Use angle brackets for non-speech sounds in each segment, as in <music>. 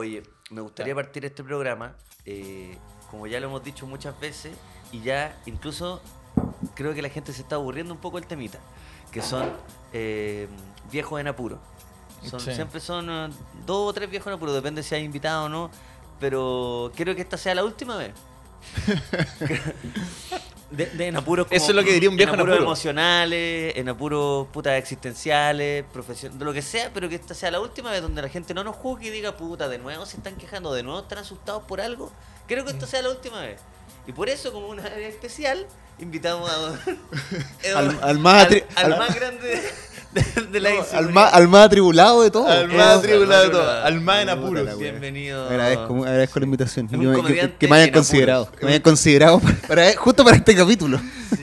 Oye, me gustaría partir este programa, eh, como ya lo hemos dicho muchas veces, y ya incluso creo que la gente se está aburriendo un poco el temita, que son eh, viejos en apuro. Son- Sí. Siempre son eh, dos o tres viejos en apuro, depende si hay invitado o no, pero quiero que esta sea la última vez. <laughs> De, de en apuros como- Eso es lo que diría un viejo en apuros apuro. emocionales, en apuros putas existenciales, profesion- de lo que sea, pero que esta sea la última vez donde la gente no nos juzgue y diga, puta, de nuevo se están quejando, de nuevo están asustados por algo. Quiero que esta sea la última vez. Y por eso, como una vez especial, invitamos a <laughs> Al- al más al al- más grande de, de la No, al, más, al más atribulado de todo. Al más atribulado de todo, al más en apuros. Bienvenido. Agradezco, agradezco la invitación. Yo que- me hayan considerado. Que me hayan considerado para, para- justo para este capítulo.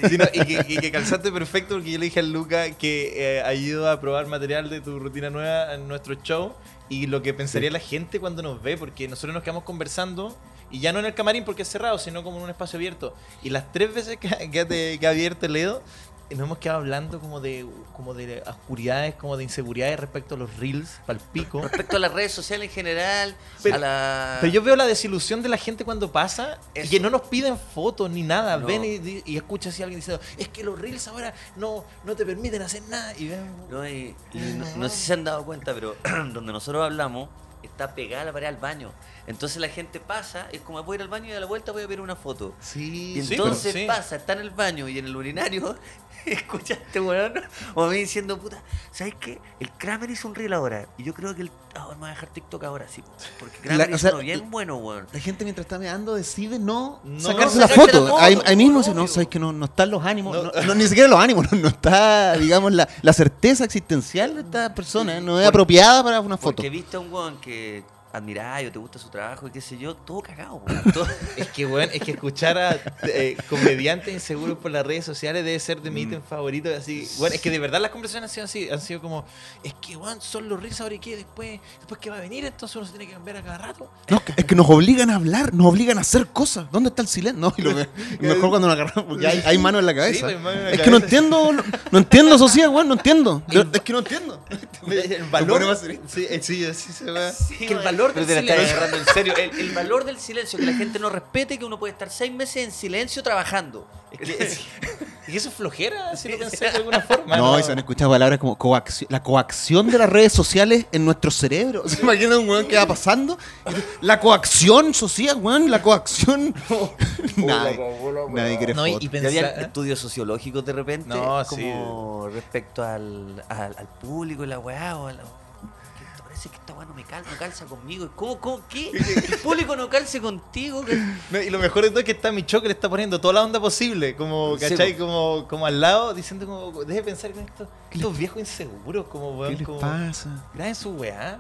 Sí, no, y, que, y que calzaste perfecto porque yo le dije al Luca que eh, ha ido a probar material de tu rutina nueva en nuestro show y lo que pensaría la gente cuando nos ve, porque nosotros nos quedamos conversando y ya no en el camarín porque es cerrado, sino como en un espacio abierto. Y las tres veces que, <laughs> que, que ha abierto Ledo, nos hemos quedado hablando como de, como de oscuridades, como de inseguridades respecto a los reels, pal pico. Respecto a las redes sociales en general, Pero- a la... Pero yo veo la desilusión de la gente cuando pasa y Eso. que no nos piden fotos ni nada. No. Ven y, y escuchas a alguien diciendo, es que los reels ahora no, no te permiten hacer nada. Y ven, No, y- y no, no sé si se han dado cuenta, pero <clears throat> donde nosotros hablamos está pegada la pared al baño. Entonces la gente pasa, es como voy a ir al baño y a la vuelta voy a ver una foto. sí, Y sí, entonces pero pasa, está en el baño y en el urinario, <laughs> escuchaste, weón, o a mí diciendo, puta, ¿sabes qué? El Kramer hizo un reel ahora. Y yo creo que el. Ah, me voy a dejar TikTok ahora, sí. Porque Kramer La- o hizo sea, uno bien bueno, weón. La gente mientras está meando decide no, No sacarse la la foto. ahí, ahí mismo dice, no, sabes que no, no están los ánimos, No. no, no, ni siquiera los ánimos, <laughs> no, no está, digamos, la, la certeza existencial de esta persona, no es Porque- apropiada para una foto. Porque viste a un weón que admiráis o te gusta su trabajo y qué sé yo, todo cagado. Todo- <laughs> Es que, bueno, es que escuchar a eh, comediantes inseguros por las redes sociales debe ser de mi ítem favorito. Así, bueno, es que de verdad las conversaciones han sido así. Han sido como, es que, bueno, son los reels ahora y qué, después, después que va a venir, entonces uno se tiene que cambiar a cada rato. No, es que nos obligan a hablar, nos obligan a hacer cosas. ¿Dónde está el silencio? No, y lo <laughs> mejor cuando nos agarramos, porque hay, hay mano en la cabeza. pues, mano en la es que no entiendo, no, no entiendo, Sociedad, weón, no entiendo. Yo- es que no entiendo. <laughs> El valor. Sí, eh, sí, así se va. Sí, que el weón. Valor Pero del te la estás silencio. agarrando en serio. El, el valor del silencio, que la gente no respete que uno puede estar seis meses en silencio trabajando. Es que, es- y eso es flojera, si lo pensé de alguna forma. No, y se han escuchado palabras como coacción, la coacción de las redes sociales en nuestro cerebro. ¿Se imaginan un weón que va pasando? La coacción social, weón, la coacción. <laughs> nadie, nadie quiere No, y- foto. y Y había pensar- estudios sociológicos de repente, No, como respecto al, al, al público y la weá, o a la- que parece que esta weá no me calza, no calza conmigo. ¿Cómo, cómo, qué? <laughs> El público no calce contigo. No, y lo mejor de todo es que está Micho que le está poniendo toda la onda posible, como, ¿cachai? Como, como al lado, diciendo como, deje pensar en esto, estos viejos inseguros, como, ¿Qué weón, les como, pasa? graben su weá.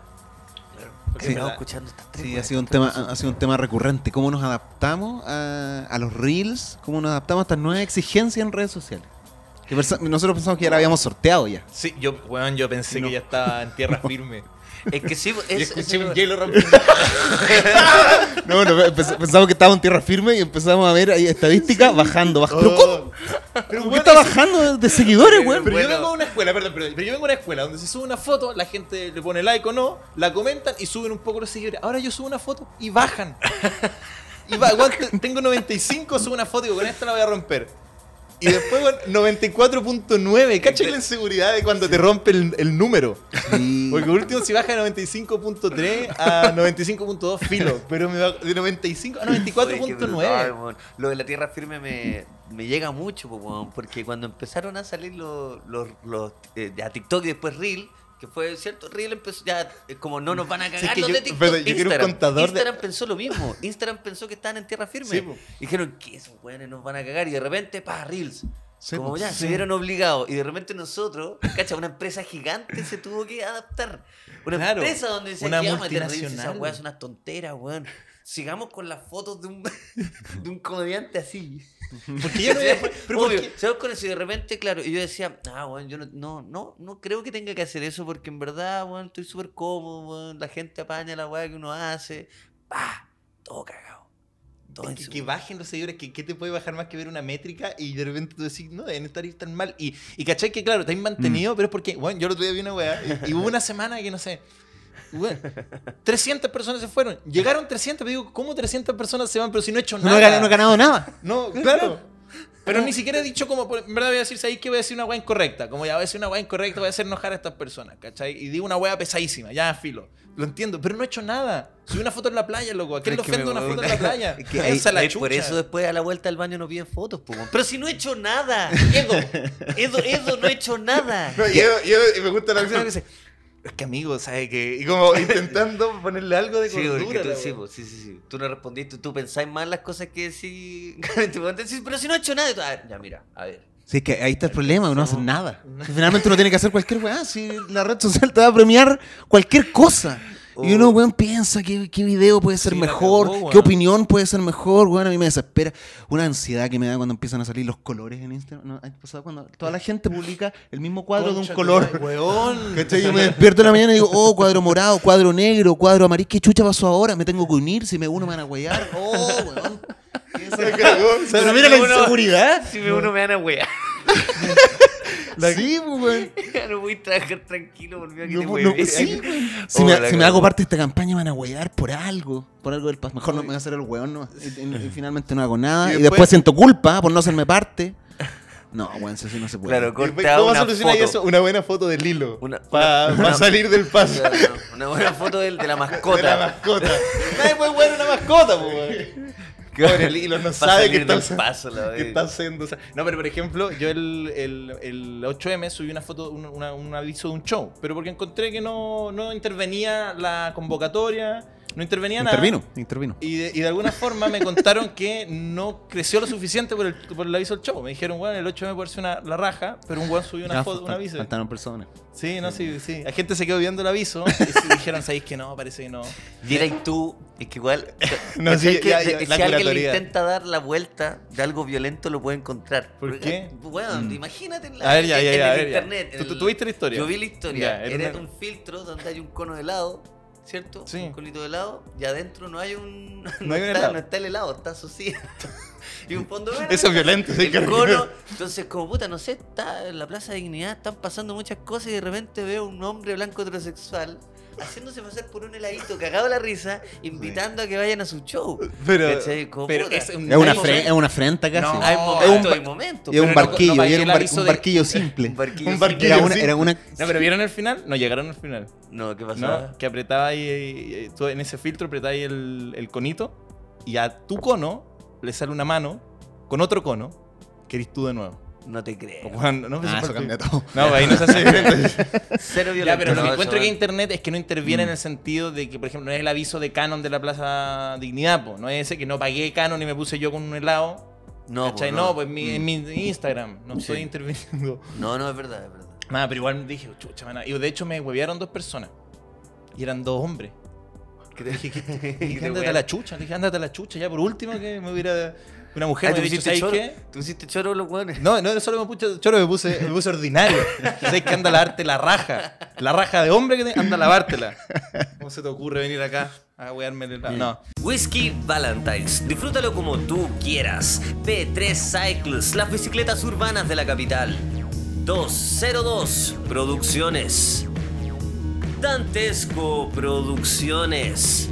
Porque Sí. verdad- escuchando estas tres Sí, ha sido, un tema, ha sido un tema recurrente. ¿Cómo nos adaptamos a, a los reels? ¿Cómo nos adaptamos a estas nuevas exigencias en redes sociales? Que nosotros pensamos que ya la habíamos sorteado ya. Sí, yo, weón, yo pensé No. que ya estaba en tierra <laughs> firme. Es que sí, y es, escuché es- un hielo rompiendo. <laughs> No, no, pensamos que estábamos en tierra firme y empezamos a ver ahí estadísticas bajando, bajando. ¿Pero cómo? Pero, ¿Por qué está bajando de, seguidores, weón? Pero yo Bueno. vengo a una escuela, perdón, pero, pero yo vengo a una escuela donde se sube una foto, la gente le pone like o no, la comentan y suben un poco los seguidores. Ahora yo subo una foto y bajan. <laughs> Y va, tengo 95, subo una foto y digo, con esta la voy a romper. Y después, weón, 94.9. ¿Cachai la inseguridad de cuando te rompe el, el número? Sí. Porque último si baja de 95.3 a 95.2 filo. Pero me va de 95 a Oye, qué brutal, 94.9. weón. Lo de la tierra firme me, me llega mucho, porque cuando empezaron a salir los, los, los eh, ya TikTok y después Reel, que fue cierto, Reel empezó ya eh, como no nos van a Sí, cagar que los yo- de TikTok. espérate, yo quiero un Instagram. de- pensó lo mismo. Instagram pensó que estaban en tierra firme. Sí, dijeron que esos weones nos van a cagar y de repente, pa, Reels. Sí, como ya, se vieron obligados y de repente nosotros, cacha, una empresa gigante se tuvo que adaptar. Una Claro, empresa donde decía una que vamos a meter Reels, multinacional. esas weas son unas tonteras, weón. Sigamos con las fotos de un, <laughs> de un comediante así. <laughs> Porque yo no pero ¿por Obvio, qué? ¿sabes con eso? Y de repente, claro, y yo decía, ah, bueno, yo no, no, no, no creo que tenga que hacer eso porque en verdad, bueno, estoy súper cómodo, weón, la gente apaña la weá que uno hace. ¡Pah! Todo cagado. Todo que, que bajen los seguidores, que, ¿qué te puede bajar más que ver una métrica y de repente tú decís, no, deben estar ir tan mal. Y, y cachai que, claro, te han mantenido, pero es porque, bueno, yo el otro día vi una weá y, y hubo una semana que no sé, Weón, 300 personas se fueron. Llegaron 300, pero digo, ¿cómo 300 personas se van? Pero si no he hecho No nada. he ganado, no he ganado nada. No, claro. <laughs> Pero ni siquiera he dicho como, en verdad voy a decir, ¿sabéis que voy a decir una weá incorrecta? Como ya voy a decir una weá incorrecta, voy a hacer enojar a estas personas, ¿cachai? Y digo una weá pesadísima, ya filo. Lo entiendo, pero no he hecho nada. Subí una foto en la playa, loco. ¿A quién le Es que me- ofende una foto en la <laughs> playa? Es que ahí- a la ahí por eso después a la vuelta al baño no piden fotos, po. Pero si no he hecho nada, Edo, Edo, Edo, no he hecho nada. No, y, yo- yo- y me gusta la acción que dice, es que amigo, ¿sabes qué? Y como <laughs> intentando ponerle algo de Sí, porque cordura. tú, sí, weá. po, sí, sí, sí. Tú no respondiste, tú pensáis más las cosas que sí. <laughs> Pero si no he hecho nada. y tú, a ver, ya, mira, a ver. Sí, es que ahí está el problema, no hacen nada. Finalmente uno tiene que hacer cualquier weá. Si la red social te va a premiar cualquier cosa. Y uno, weón, piensa qué, qué video puede ser Sí, mejor, qué opinión puede ser mejor, weón. A mí me desespera. Una ansiedad que me da cuando empiezan a salir los colores en Instagram. ¿No? ¿Ha pasado cuando toda la gente publica el mismo cuadro de un color? Weón. <laughs> ¿Cachai? Yo me despierto en la mañana y digo, oh, cuadro morado, cuadro negro, cuadro amarillo. ¿Qué chucha pasó ahora? Me tengo que unir, si me uno me van a huear. Oh, weón. <laughs> Se cagó. Pero mira la inseguridad. Si me uno me van a <laughs> <laughs> wear. Sí, pues, weón. <laughs> no voy a trabajar tranquilo por mí que No, te no, huevean. sí, <laughs> weón. Si, Oh, me, la si me hago parte de esta campaña, me van a huear por algo. Por algo del paso. Mejor no me voy a hacer el hueón, no. Y, y- y finalmente no hago nada. Y Y después- siento culpa por no hacerme parte. No, weón, eso sí no se puede. Claro, ¿Cómo corta una solucionáis foto. eso? Una buena foto del hilo. Una- Para una- una- salir del paso. Una buena foto de, la mascota. De la mascota. Nadie puede jugar una mascota, po, weón. Pobre el hilo no sabe que salir está, paso, vez. está haciendo. o sea, no, pero por ejemplo, yo el, el, el 8M subí una foto, un, una- un aviso de un show, pero porque encontré que no, no intervenía la convocatoria, no intervenía nada. Intervino, intervino. Y de, y de alguna forma me contaron que no creció lo suficiente por el, por el aviso del show. Me dijeron, bueno, el 8M puede ser una, la raja, pero un weón subió una Ah, foto, un aviso. Faltaron personas. Sí, no, sí, sí. La gente se quedó viendo el aviso y <laughs> dijeron, ¿sabéis que no? Parece que no. Y era y tú, es que igual. <laughs> No, ¿cachai sí, que ya, ya, si la alguien le intenta dar la vuelta de algo violento, lo puede encontrar. ¿Por Porque, qué? Bueno, Mm. imagínate en la, A ver, ya, ya, en ya, a el ver, ya. internet. ¿Tú- en tuviste la historia? Yo vi la historia. Ya, era era una- un filtro donde hay un cono de helado, ¿cierto? Sí. Un conito de helado, y adentro no hay un. <laughs> No hay un está, helado. no está el helado, está asociado. <laughs> y un fondo verde. Eso es violento, sí, El cono. Entonces, como puta, no sé, está en la Plaza de Dignidad, están pasando muchas cosas y de repente veo un hombre blanco heterosexual haciéndose pasar por un heladito, cagado la risa, invitando a que vayan a su show. Pero, es, un, Es una, hay fre- es una afrenta casi. No, Hay es momentos un y momentos. Y es un no- barquillo, no y era un, bar- de- barquillo simple. Un barquillo. Un. Era una, era una- No, pero ¿vieron el final? No llegaron al final. No, ¿qué pasó? ¿No? Que apretaba ahí, tú en ese filtro apretaba ahí el, el conito y a tu cono le sale una mano con otro cono que eres tú de nuevo. No te creo. No, pues, Ah, eso cambia todo. No, ahí no se hace <laughs> Cero violento. Ya, pero lo no, que encuentro que internet es que no interviene Mm. en el sentido de que, por ejemplo, no es el aviso de Canon de la Plaza Dignidad, po. no es ese que no pagué Canon y me puse yo con un helado. No, ¿cachai? pues, no, no. pues en mi, en mi Instagram, no Sí. estoy interviniendo. No, no, es verdad, es verdad. Nada, pero igual dije, chucha, mana. Y de hecho me huevearon dos personas. Y eran dos hombres. <laughs> ¿Qué te Dije, ¿Qué dije, te ándate a la chucha. Dije, ándate a la chucha. Ya por último que me hubiera. Una mujer Ah, me ¿tú dicho, hiciste ¿sabes choro? qué? ¿Tú hiciste choro los hueones? No, no solo me puse choro, me puse, me puse ordinario. ¿Sabes que anda a lavarte la raja? La raja de hombre que te- anda a lavártela. ¿Cómo se te ocurre venir acá a wearme el No. Whisky Valentine's. Disfrútalo como tú quieras. P3 Cycles, las bicicletas urbanas de la capital. 202 Producciones. Dantesco Producciones.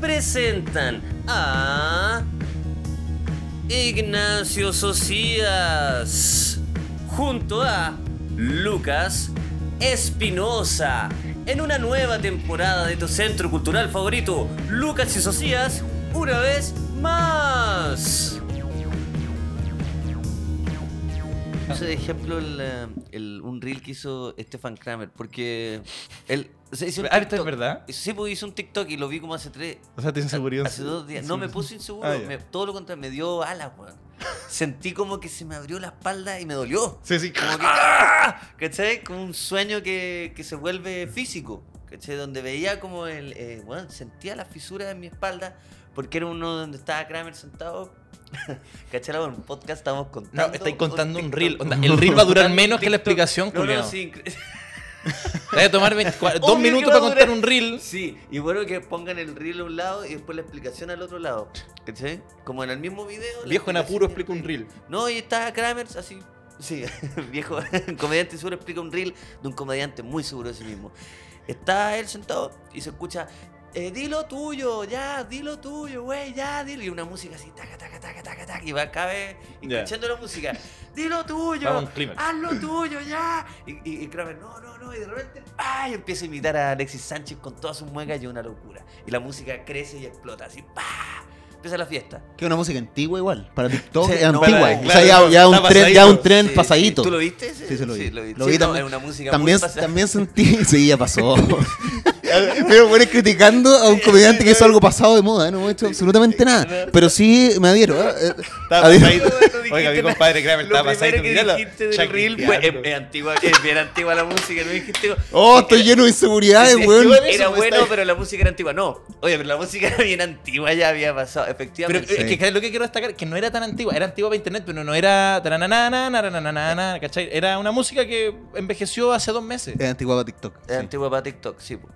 Presentan a Ignacio Socias junto a Lucas Espinosa en una nueva temporada de tu centro cultural favorito, Lucas y Socias, una vez más. Puse de ejemplo el, eh, el- un reel que hizo Stefan Kramer, porque él hizo un Ah, ¿esto es TikTok. verdad? Sí, pues hizo un TikTok y lo vi como hace tres, O sea, te inseguridad. hace dos días. No, me puse inseguro, Ah, me- todo lo contrario, me dio alas, weón. Sentí como que se me abrió la espalda y me dolió. Sí, sí. Como que, <laughs> ¡ah! ¿cachai? Como un sueño que, que se vuelve físico, ¿cachai? Donde veía como el, eh, bueno, sentía las fisuras en mi espalda, porque era uno donde estaba Kramer sentado. <laughs> ¿Cachai? En un podcast estamos contando. No, estáis contando un reel. Onda, el reel va a durar menos que la explicación, No, no, sí, <laughs> voy a tomar 24 dos <laughs> minutos para contar un reel. Sí, y bueno que pongan el reel a un lado y después la explicación al otro lado. ¿Cachai? Como en el mismo video. Viejo en apuro explica un reel. No, y está Kramer así. Sí, viejo comediante seguro explica un reel de un comediante muy seguro de sí mismo. está él sentado y se escucha, eh, dilo tuyo, ya, dilo tuyo, güey, ya, dilo. Y una música así, taca, taca, taca, taca, taca, y va cada vez escuchando la música, dilo tuyo, Vamos a un clímax. haz lo tuyo, ya. Y, y, y Kramer, no, no, no, y de repente, ¡pah! y empieza a imitar a Alexis Sánchez con todas sus muecas y es una locura. Y la música crece y explota, así, ¡pah! Empieza la fiesta. Que es una música antigua igual. Para TikTok Sí, es no, antigua. para- o sea, ya, claro, ya un tren, pasadito. ya un tren Sí, pasadito. sí. ¿Tú lo viste? ese? Sí, se lo vi. lo vi. Lo Sí, vi no, también. es una música También, muy también sentí. <laughs> Sí, ya pasó. <laughs> <laughs> Pero bueno, criticando a un comediante que hizo algo pasado de moda, ¿eh? no hemos hecho absolutamente nada. Pero sí me adhiero. ¿eh? Eh, Estaba adhiero. Oiga, mi compadre Kramer Lo estaba pasadito. que míralo. dijiste del reel fue, es, es antigua, es bien antigua la música, no dijiste... Oh, estoy lleno de inseguridades, weón. Era pues, bueno, pero la música era antigua. No, oye, pero la música era bien antigua, ya había pasado, Pero efectivamente. es que ¿sabes lo que quiero destacar, que no era tan antigua, era antigua para internet, pero no era ¿cachai? Era una música que envejeció hace dos meses. Es antigua para TikTok. Era sí. antigua para TikTok, sí. po.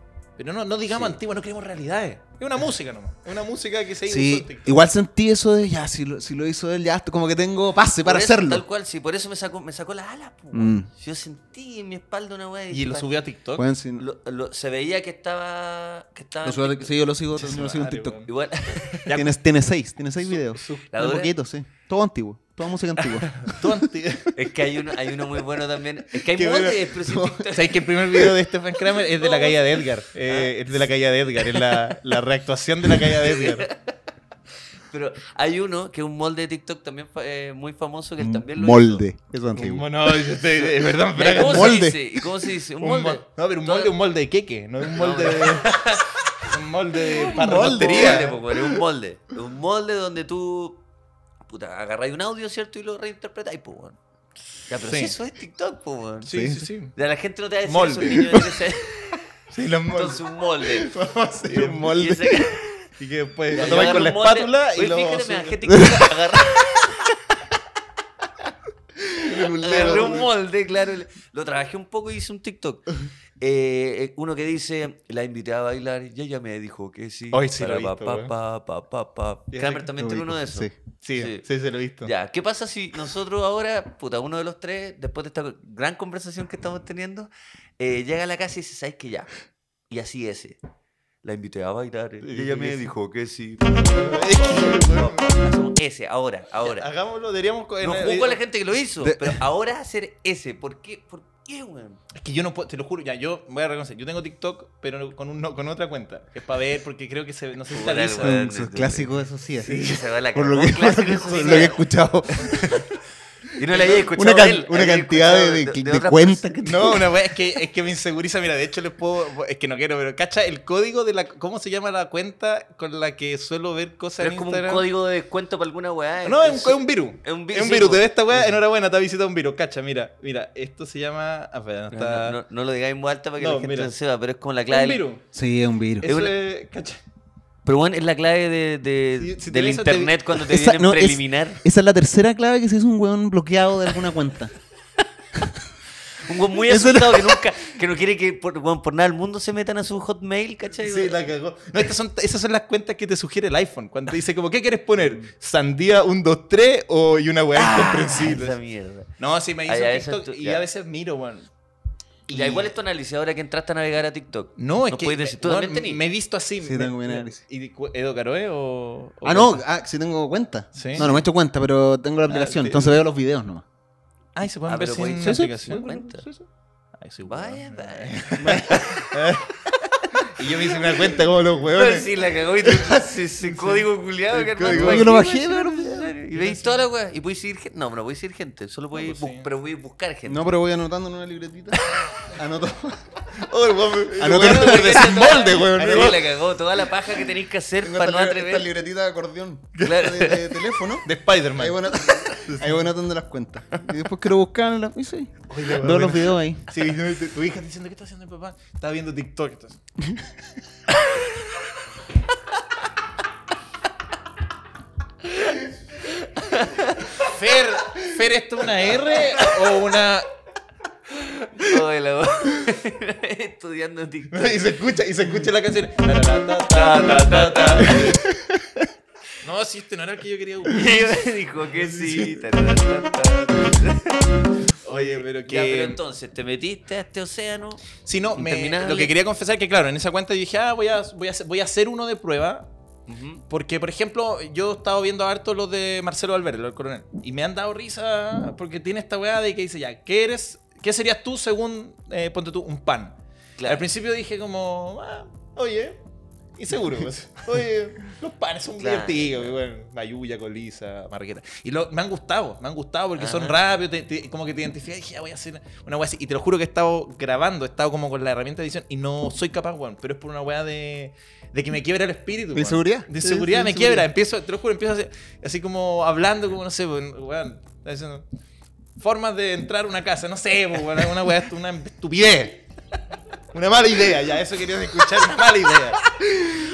Pero no, no digamos Sí. antigua, no queremos realidades. Es una <laughs> música nomás. Es una música que se hizo Sí, en TikTok. igual sentí eso de ya, si lo, si lo hizo él, ya como que tengo pase para Por eso, hacerlo. Tal cual, sí, por eso me sacó, me sacó las alas. Mm. Yo sentí en mi espalda una weá. Y lo subió a TikTok. Weón, sí, lo- lo- se veía que estaba. Que estaba lo sí, yo lo sigo, yo su lo sigo en TikTok. Igual. <laughs> Tiene, tiene seis, tiene seis videos. ¿La Un dura? poquito, sí. Todo antiguo, toda música <laughs> antigua. Es que hay uno, hay uno muy bueno también. Es que hay moldes, bueno. pero sí, TikTok- ¿Sabes que el primer video de Stephen Kramer es de la caída de Edgar? Eh, es de la caída de Edgar, es la, la reactuación de la caída de Edgar. <laughs> Pero hay uno que es un molde de TikTok también eh, muy famoso que él también lo Molde, es Un antiguo. mono, es verdad, Braga. ¿Cómo molde. se dice? ¿Y cómo se dice? Un Un molde. mol- No, pero un molde, un molde de queque, no un molde de. Un molde <laughs> de Un para molde, es un molde. Un molde donde tú puta, agarráis un audio, ¿cierto? Y lo reinterpretáis, pues, weón. Ya, pero Sí. si eso es TikTok, pues, weón. Sí, Sí. sí, sí. Ya la gente no te va a decir Molde. eso, niño 13 <laughs> Sí, los Entonces un molde. <laughs> moldes. Sí, un Y molde. ese- <laughs> Y que después Ya, lo tomáis con la molde. espátula y Oye, lo. fíjate, me bajé TikTok, agarré, agarré un molde, claro. Lo trabajé un poco y hice un TikTok. Eh, uno que dice, la invité a bailar y ella me dijo que sí. Hoy sí lo he pa, visto, pa, pa, pa, pa, pa. Ya Kramer también tiene uno de esos. sí. Sí, Sí. sí, se lo he visto. Ya, ¿qué pasa si nosotros ahora, puta, uno de los tres, después de esta gran conversación que estamos teniendo, eh, llega a la casa y dice, ¿sabes qué? Ya. Y así ese. La invité a bailar eh, y ella me dijo que sí. <laughs> No, hacemos ese, ahora, ahora. Hagámoslo, deberíamos. co- No en- juzgo a la gente que lo hizo, De- pero ahora hacer ese. ¿Por qué? ¿Por qué, weón? Es que yo no puedo, te lo juro, ya, yo voy a reconocer, yo tengo TikTok, pero con, un, no- con otra cuenta. Es para ver, porque creo que se, no sé si está es clásico, eso sí, así. Sí, se va la Por lo que, clásico, <laughs> por eso sí, lo que he escuchado. <laughs> Y no le había escuchado Una, a can- él, una había cantidad de, de, de otras cuentas que No, una wea es que, es que me inseguriza. Mira, de hecho les puedo. Es que no quiero, pero cacha el código de la. ¿Cómo se llama la cuenta con la que suelo ver cosas Pero en es como un código de descuento para alguna weá. No, es un, entonces- es un virus. Es un vi- Es un sí, virus. po. Te ve esta weá, Sí. enhorabuena, te ha visitado un virus. Cacha, mira, mira, esto se llama. Ah, espera, no No, está. no, no, no lo digáis en voz alta para que No, la gente mira. no sepa, pero es como la es clave. un del- virus. Sí, es un virus. Eso una- es. Cacha. Pero bueno, es la clave de, de- Si- si te del te- internet cuando te Esa- vienen no, es- preliminar. Esa es la tercera clave que se hizo un weón bloqueado de alguna cuenta. <laughs> Un weón muy asustado que nunca, que no quiere que por, nada del mundo se metan a su hotmail, ¿cachai? Sí, la cagó. No, estas son, esas son las cuentas que te sugiere el iPhone. Cuando te dice, como, ¿qué quieres poner? ¿Sandía 1, 2, 3 o y una weá Ah, incomprensible? esa mierda. No, sí, me hizo Ah, ya, eso TikTok y ya. a veces miro, weón. Y ya igual es tu análisis ahora que entraste a navegar a TikTok. No, es Nos que. puedes decir, ¿tú weón, también tenís? me he visto así. Sí, me- tengo mi análisis. ¿Y Edo Caroe o.? o Ah, no, ah, sí tengo cuenta. Sí. No, no me he hecho cuenta, pero tengo la aplicación, sí. entonces veo los videos nomás. Ay, se pueden Ah, ver sin Sí, sí, aplicación. sí, cuenta. Sí, sí. Ay, soy Vaya, vaya. <laughs> Y yo me hice una cuenta como los Pero huevones. sí, la cagó y tú <laughs> ese, ese código culiado que Yo lo bajé, pero-. Y veis toda la weá. Y podéis seguir gente. No, no podéis seguir gente. Solo podéis. pues bu- sí. Pero podéis buscar gente. No, pero voy anotando en una libretita. <laughs> Anoto. <laughs> Oh, el weón me- Anoto el en weón por weón. Sí, la cagó. Toda la paja que tenéis que hacer Tengo para no libre- esta atrever. libretita de acordeón Claro. de, de teléfono. De Spider-Man. Ahí voy, anot- <laughs> ahí voy anotando las cuentas. Y después quiero buscarlas. Y sí. Oye, la los videos ahí. Sí, no, tu, hija diciendo, ¿qué está haciendo mi papá? Estaba viendo TikTok. Fer, Fer, ¿esto es una R o una...? Oye, la weá. <laughs> Estudiando TikTok. Y se escucha, y se escucha la canción. No, si este no era el que yo quería <laughs> Y dijo que sí. Oye, pero que. Ya, pero entonces, ¿te metiste a este océano? Si no, me- lo que quería confesar que, claro, en esa cuenta yo dije, ah, voy a, voy a, hacer, voy a hacer uno de prueba. Porque, por ejemplo, yo he estado viendo harto los de Marcelo Valverde, del coronel. Y me han dado risa porque tiene esta weá de que dice, ya, ¿qué eres? ¿Qué serías tú según, eh, ponte tú, un pan? Claro. Al principio dije como, ah, oye, inseguro. pues. Oye, los panes son Claro. divertidos. y bueno, mayuya, colisa, marraqueta. Y lo- me han gustado, me han gustado porque son rápidos, te- te- como que te identificas y dije, ah, voy a hacer una weá así. Y te lo juro que he estado grabando, he estado como con la herramienta de edición y no soy capaz, weón. Pero es por una weá de, de que me quiebra el espíritu. ¿De weón. inseguridad? De sí, me quiebra. Empiezo, te lo juro, empiezo así, así como hablando, como no sé, weón. está diciendo, formas de entrar a una casa, no sé, weón, una weá, una estupidez. Una mala idea, ya, eso querías escuchar, una mala idea.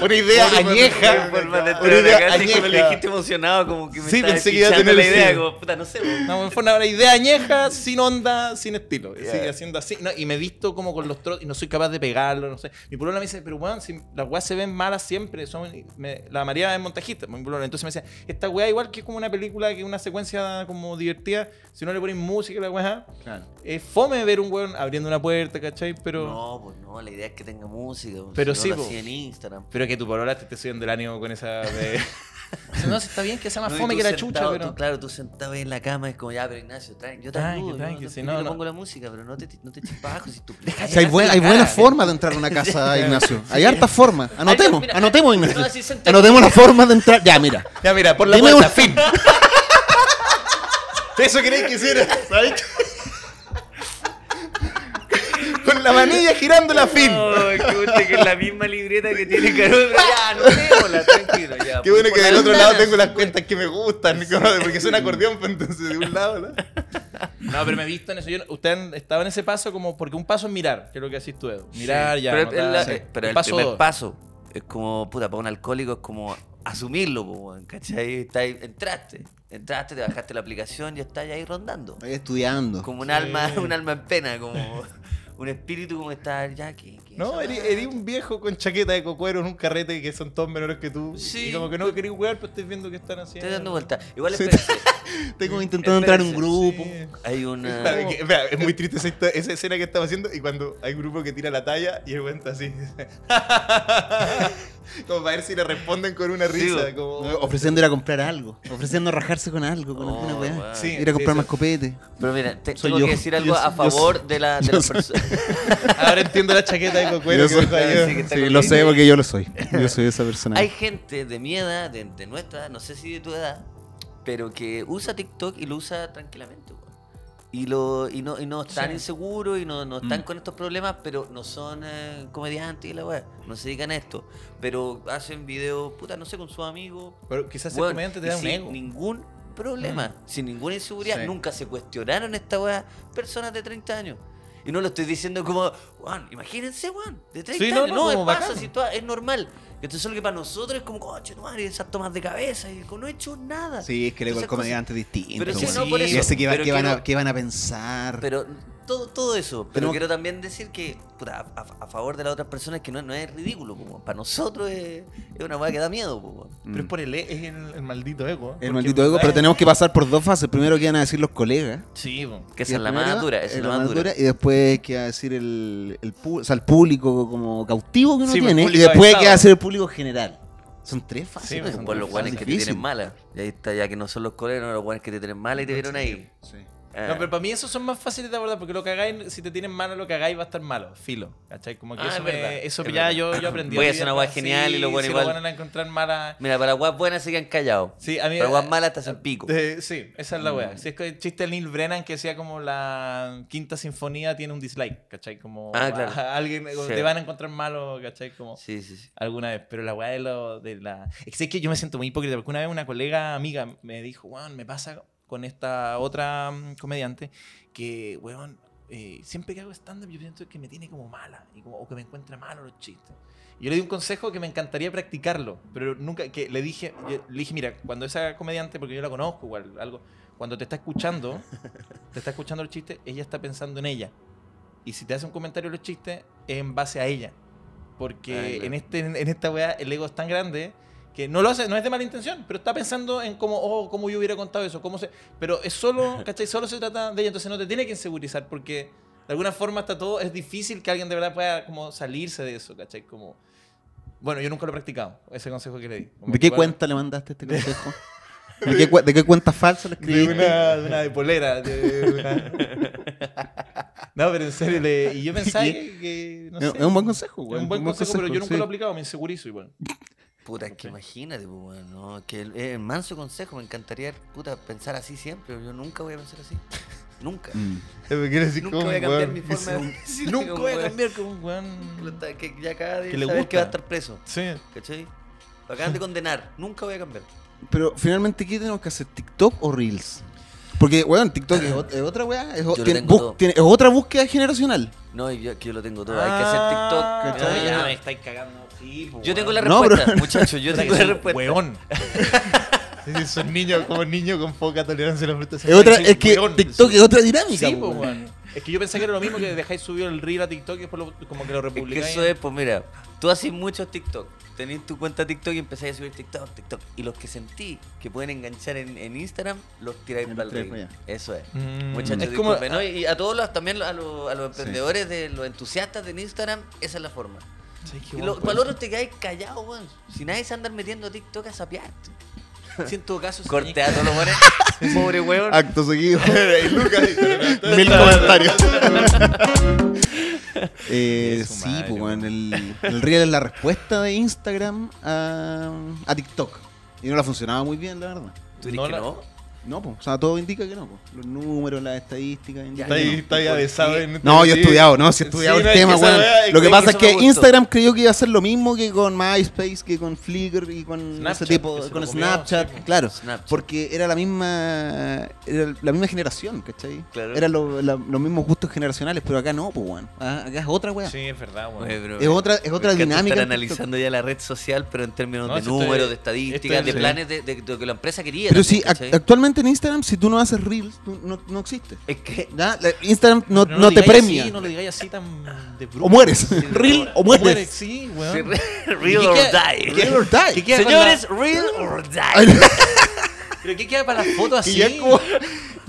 Una idea añeja. De Una idea y como le añeja. dijiste emocionado, como que me Sí, pensé que iba a tener la idea, sí. como, puta, no sé. No, fue una idea añeja, sin onda, sin estilo. Sigue haciendo así. No, y me he visto como con los trotes y no soy capaz de pegarlo, no sé. Mi polola me dice, pero weón, si las weas se ven malas siempre. Son, me- la María es montajista, mi polola. Entonces me decía, esta wea igual que es como una película, que es una secuencia como divertida, si no le ponen música a la wea, es fome ver un weón abriendo una puerta, ¿cachai? Pero... No, pues no, la idea es que tenga música. pues, Pero si sí, no po. en Instagram. Pero que tu polola te esté subiendo el ánimo con esa <laughs> de... No, si está bien que sea más No, fome que la sentado- chucha, pero... tú, claro, tú sentado ahí en la cama es como, ya, pero Ignacio, tranqui, yo te ayudo, tranqui, yo, yo no, te no. pongo la música, pero no te, no te eches abajo si tú... <laughs> Si hay, buen- hay buenas formas de entrar a una casa, <laughs> Ignacio. Hay hartas formas. Anotemos, mira, anotemos, no, Ignacio. senté. Anotemos las formas de entrar. Ya, mira. Ya, mira, por la Dime puerta, una- fin. Eso queréis que hiciera, ¿sabes? La manilla girando la fin. Qué bueno que es la misma libreta que tiene Carol. <laughs> Ya, no démosla, tranquilo, ya. Qué bueno Por que del otro lado tengo las sí, cuentas que me gustan, porque es un acordeón, pues entonces de un lado, ¿no? No, pero me he visto en eso. Yo, usted estaba en ese paso como, porque un paso es mirar, que es lo que haces tú, Edu. Mirar, ya. Pero, el- la- sí. pero el paso primer dos. paso es como, puta, para un alcohólico es como asumirlo, weón, ¿cachai? Está ahí, entraste, entraste, te bajaste la aplicación y estás ahí rondando. Estoy estudiando. Como un alma, un alma en pena, como <laughs> un espíritu como está ya que... No, eres, un viejo con chaqueta de cocuero en un carrete que son todos menores que tú. Sí. Y como que no querés jugar, pero estoy viendo que están haciendo. Estoy dando vuelta. Igual espérense, <laughs> Estoy como intentando entrar en un grupo. Sí. hay una... Espera, que- espera, es muy triste esa, esa escena que estamos haciendo y cuando hay un grupo que tira la talla y el está así. Como para ver si le responden con una risa. como... Ofreciendo ir a comprar algo. Ofreciendo rajarse con algo, con Oh, alguna weá. weón. Sí, Ir a comprar sí, más copete. Pero mira, te- tengo yo. que decir algo Yo a yo favor de, la, de <laughs> las personas. <laughs> Ahora entiendo la chaqueta de cocuero que. Sí, lo sé porque yo lo soy. Yo soy esa persona. Hay gente de mi edad, de, de nuestra edad, no sé si de tu edad, pero que usa TikTok y lo usa tranquilamente. Y, lo, y, no, y no están Sí. inseguros y no, no están Mm. con estos problemas, pero no son eh, comediantes y la weá. No se dedican a esto. Pero hacen videos, puta, no sé, con sus amigos. Pero quizás ser comediante te da un sin ego. ningún problema, sin ninguna inseguridad. Sí. Nunca se cuestionaron esta weá personas de 30 años. Y no lo estoy diciendo como, Juan, imagínense, Juan, de 30 Sí, no, años. no, No, es pasa, si toda- es normal. Entonces, solo que para nosotros es como, coche, tu madre, esas tomas de cabeza y no he hecho nada. Sí, es que el ego del Esas cosas- comediante es distinto. Pero sí, no por Y eso. ese que, va- pero que van a, que van a pensar. Pero todo, todo eso. Pero Tenemos- quiero también decir que, puta, a, favor de las otras personas, que no, no es ridículo. po, para nosotros es, es una weá que da miedo. po, weón. Pero es por el, e- es el, el maldito ego. el maldito ego, pero tenemos que pasar por dos fases. Primero que van a decir los colegas. Sí, po. Que esa es la primero, más dura. Esa es la más dura. Y después que va a decir el, el, o sea, el público como cautivo que uno Sí, pues, tiene. Y después que va a ser el público general. Son tres fases. Sí, pues, son Por los guanes que te tienen mala. Y ahí está, ya que no son los colegas, no los guanes que te tienen mala y te vieron ahí. Sí. No, pero para mí esos son más fáciles de abordar porque lo que hagáis, si te tienen malo, lo que hagáis va a estar malo, filo. ¿Cachai? Como que Ah, eso, es me- verdad, eso es ya yo, yo aprendí. Voy a hacer una guay genial y lo bueno si igual- lo van a encontrar mala. Mira, para guas buenas se quedan callados. Sí, a mí. Para guas malas te hacen pico. Eh, sí, esa es la Mm. wea. Si es que el chiste de Neil Brennan que decía como la quinta sinfonía tiene un dislike, ¿cachai? Como Ah, claro. a- a alguien Sí. te van a encontrar malo, ¿cachai? Como Sí, sí, sí. alguna vez. Pero la weá de, lo, de la. Es que, es que yo me siento muy hipócrita porque una vez una colega amiga me dijo, weón, me pasa con esta otra mm, comediante que, weón, eh, siempre que hago stand-up yo siento que me tiene como mala y como, o que me encuentra malo los chistes. Y yo le di un consejo que me encantaría practicarlo, pero nunca, que le dije, yo le dije, mira, cuando esa comediante, porque yo la conozco igual, algo, cuando te está escuchando, <laughs> te está escuchando los chistes, ella está pensando en ella. Y si te hace un comentario los chistes, es en base a ella. Porque Ah, claro. en, este, en esta weá el ego es tan grande que no lo hace, no es de mala intención, pero está pensando en cómo, oh, cómo yo hubiera contado eso, cómo se, pero es solo, <laughs> ¿cachai? Solo se trata de ella, entonces no te tiene que insegurizar porque de alguna forma está todo, es difícil que alguien de verdad pueda como salirse de eso, ¿cachai? Como, bueno, yo nunca lo he practicado, ese consejo que le di. Como ¿De qué cuenta le mandaste este consejo? ¿De qué, de qué cuenta falsa le <laughs> De escribiste? una, de una de polera. de una- <laughs> No, pero en serio, le- y yo pensaba que, que, no Es- sé, es un buen consejo, Es güey, un buen consejo, pero yo nunca sí. lo he aplicado, me insegurizo igual. Puta, es que imagínate, pues, weón, no, que el, el manso consejo, me encantaría, puta, pensar así siempre, yo nunca voy a pensar así. <laughs> Nunca. Mm. Nunca voy a cambiar mi forma de <laughs> decirle Nunca voy a cambiar como un weón. Que ya acaba de Que le saber gusta. que va a estar preso, Sí. ¿cachai? Lo acaban de <laughs> condenar, nunca voy a cambiar. Pero finalmente, ¿qué tenemos que hacer? ¿TikTok o Reels? Porque, weón, TikTok es, ot- es otra weá, es, tiene- tiene- otra búsqueda generacional. No, y yo, que yo lo tengo todo, hay que hacer TikTok. Ah, ¿cachai? ya me estáis cagando. Sí, po, Yo tengo la No, respuesta, muchachos, yo <laughs> tengo la respuesta. Weón. Son niños, como niños con poca tolerancia a la fruta. Es, otra, es que weón. TikTok es otra dinámica. Sí, po, po, weón. weón. Es que yo pensé que era lo mismo que dejáis subir el reel a TikTok y después lo- como que lo Es que republicáis. eso es, pues mira, tú haces muchos TikTok, tenés tu cuenta TikTok y empezáis a subir TikTok, TikTok. Y los que sentí que pueden enganchar en, en Instagram, los tiráis para el reel. Eso es. Mm. Muchachos, Es como- ¿no? Y a todos los, también a los, a los emprendedores, de los entusiastas de Instagram, esa es la forma. Y lo, para los otros te quedáis callados, weón. Si nadie se anda metiendo a TikTok a sapearte. Sí, en todo caso, si Corte a todos los weones. <laughs> Pobre weón. Acto seguido. <laughs> <laughs> Mil comentarios. eh, sí, madre, pues, weón. el, el Reel es la respuesta de Instagram a, a TikTok. Y no le ha funcionado muy bien, la verdad. ¿Tú dices no que la- no? No, pues, o sea, todo indica que no. Pues. Los números, las estadísticas. Está ahí, no. está ahí avesado en No, yo he estudiado, no, sí he estudiado Sí, el no, tema, weón. Lo que pasa es que. Instagram creyó que iba a hacer lo mismo que con MySpace, que con Flickr y con Snapchat, ese tipo, con comió, Snapchat, sí, claro. Snapchat. Porque era la misma era la misma generación, ¿cachai? Claro. Eran lo- los mismos gustos generacionales, pero acá no, pues, weón. Ah, Acá es otra weá. Sí, es verdad, weón. Pero Es otra, es otra dinámica. TikTok. analizando ya la red social, pero en términos No, de si números, de estadísticas, de planes de, lo que la empresa quería. Pero sí, ac- en Instagram, si tú no haces Reels, tú no, no existe. Es que ¿Ya? Instagram no, no lo te premia. así, no lo digáis así tan de bruto. o mueres. Sí, no. o <laughs> O mueres. mueres, sí, weón. Sí, ¿Y real or die. Real or die. ¿Qué queda con Señores, la- real or die. <laughs> ¿Pero qué queda para las fotos <laughs> Y así? ya es como,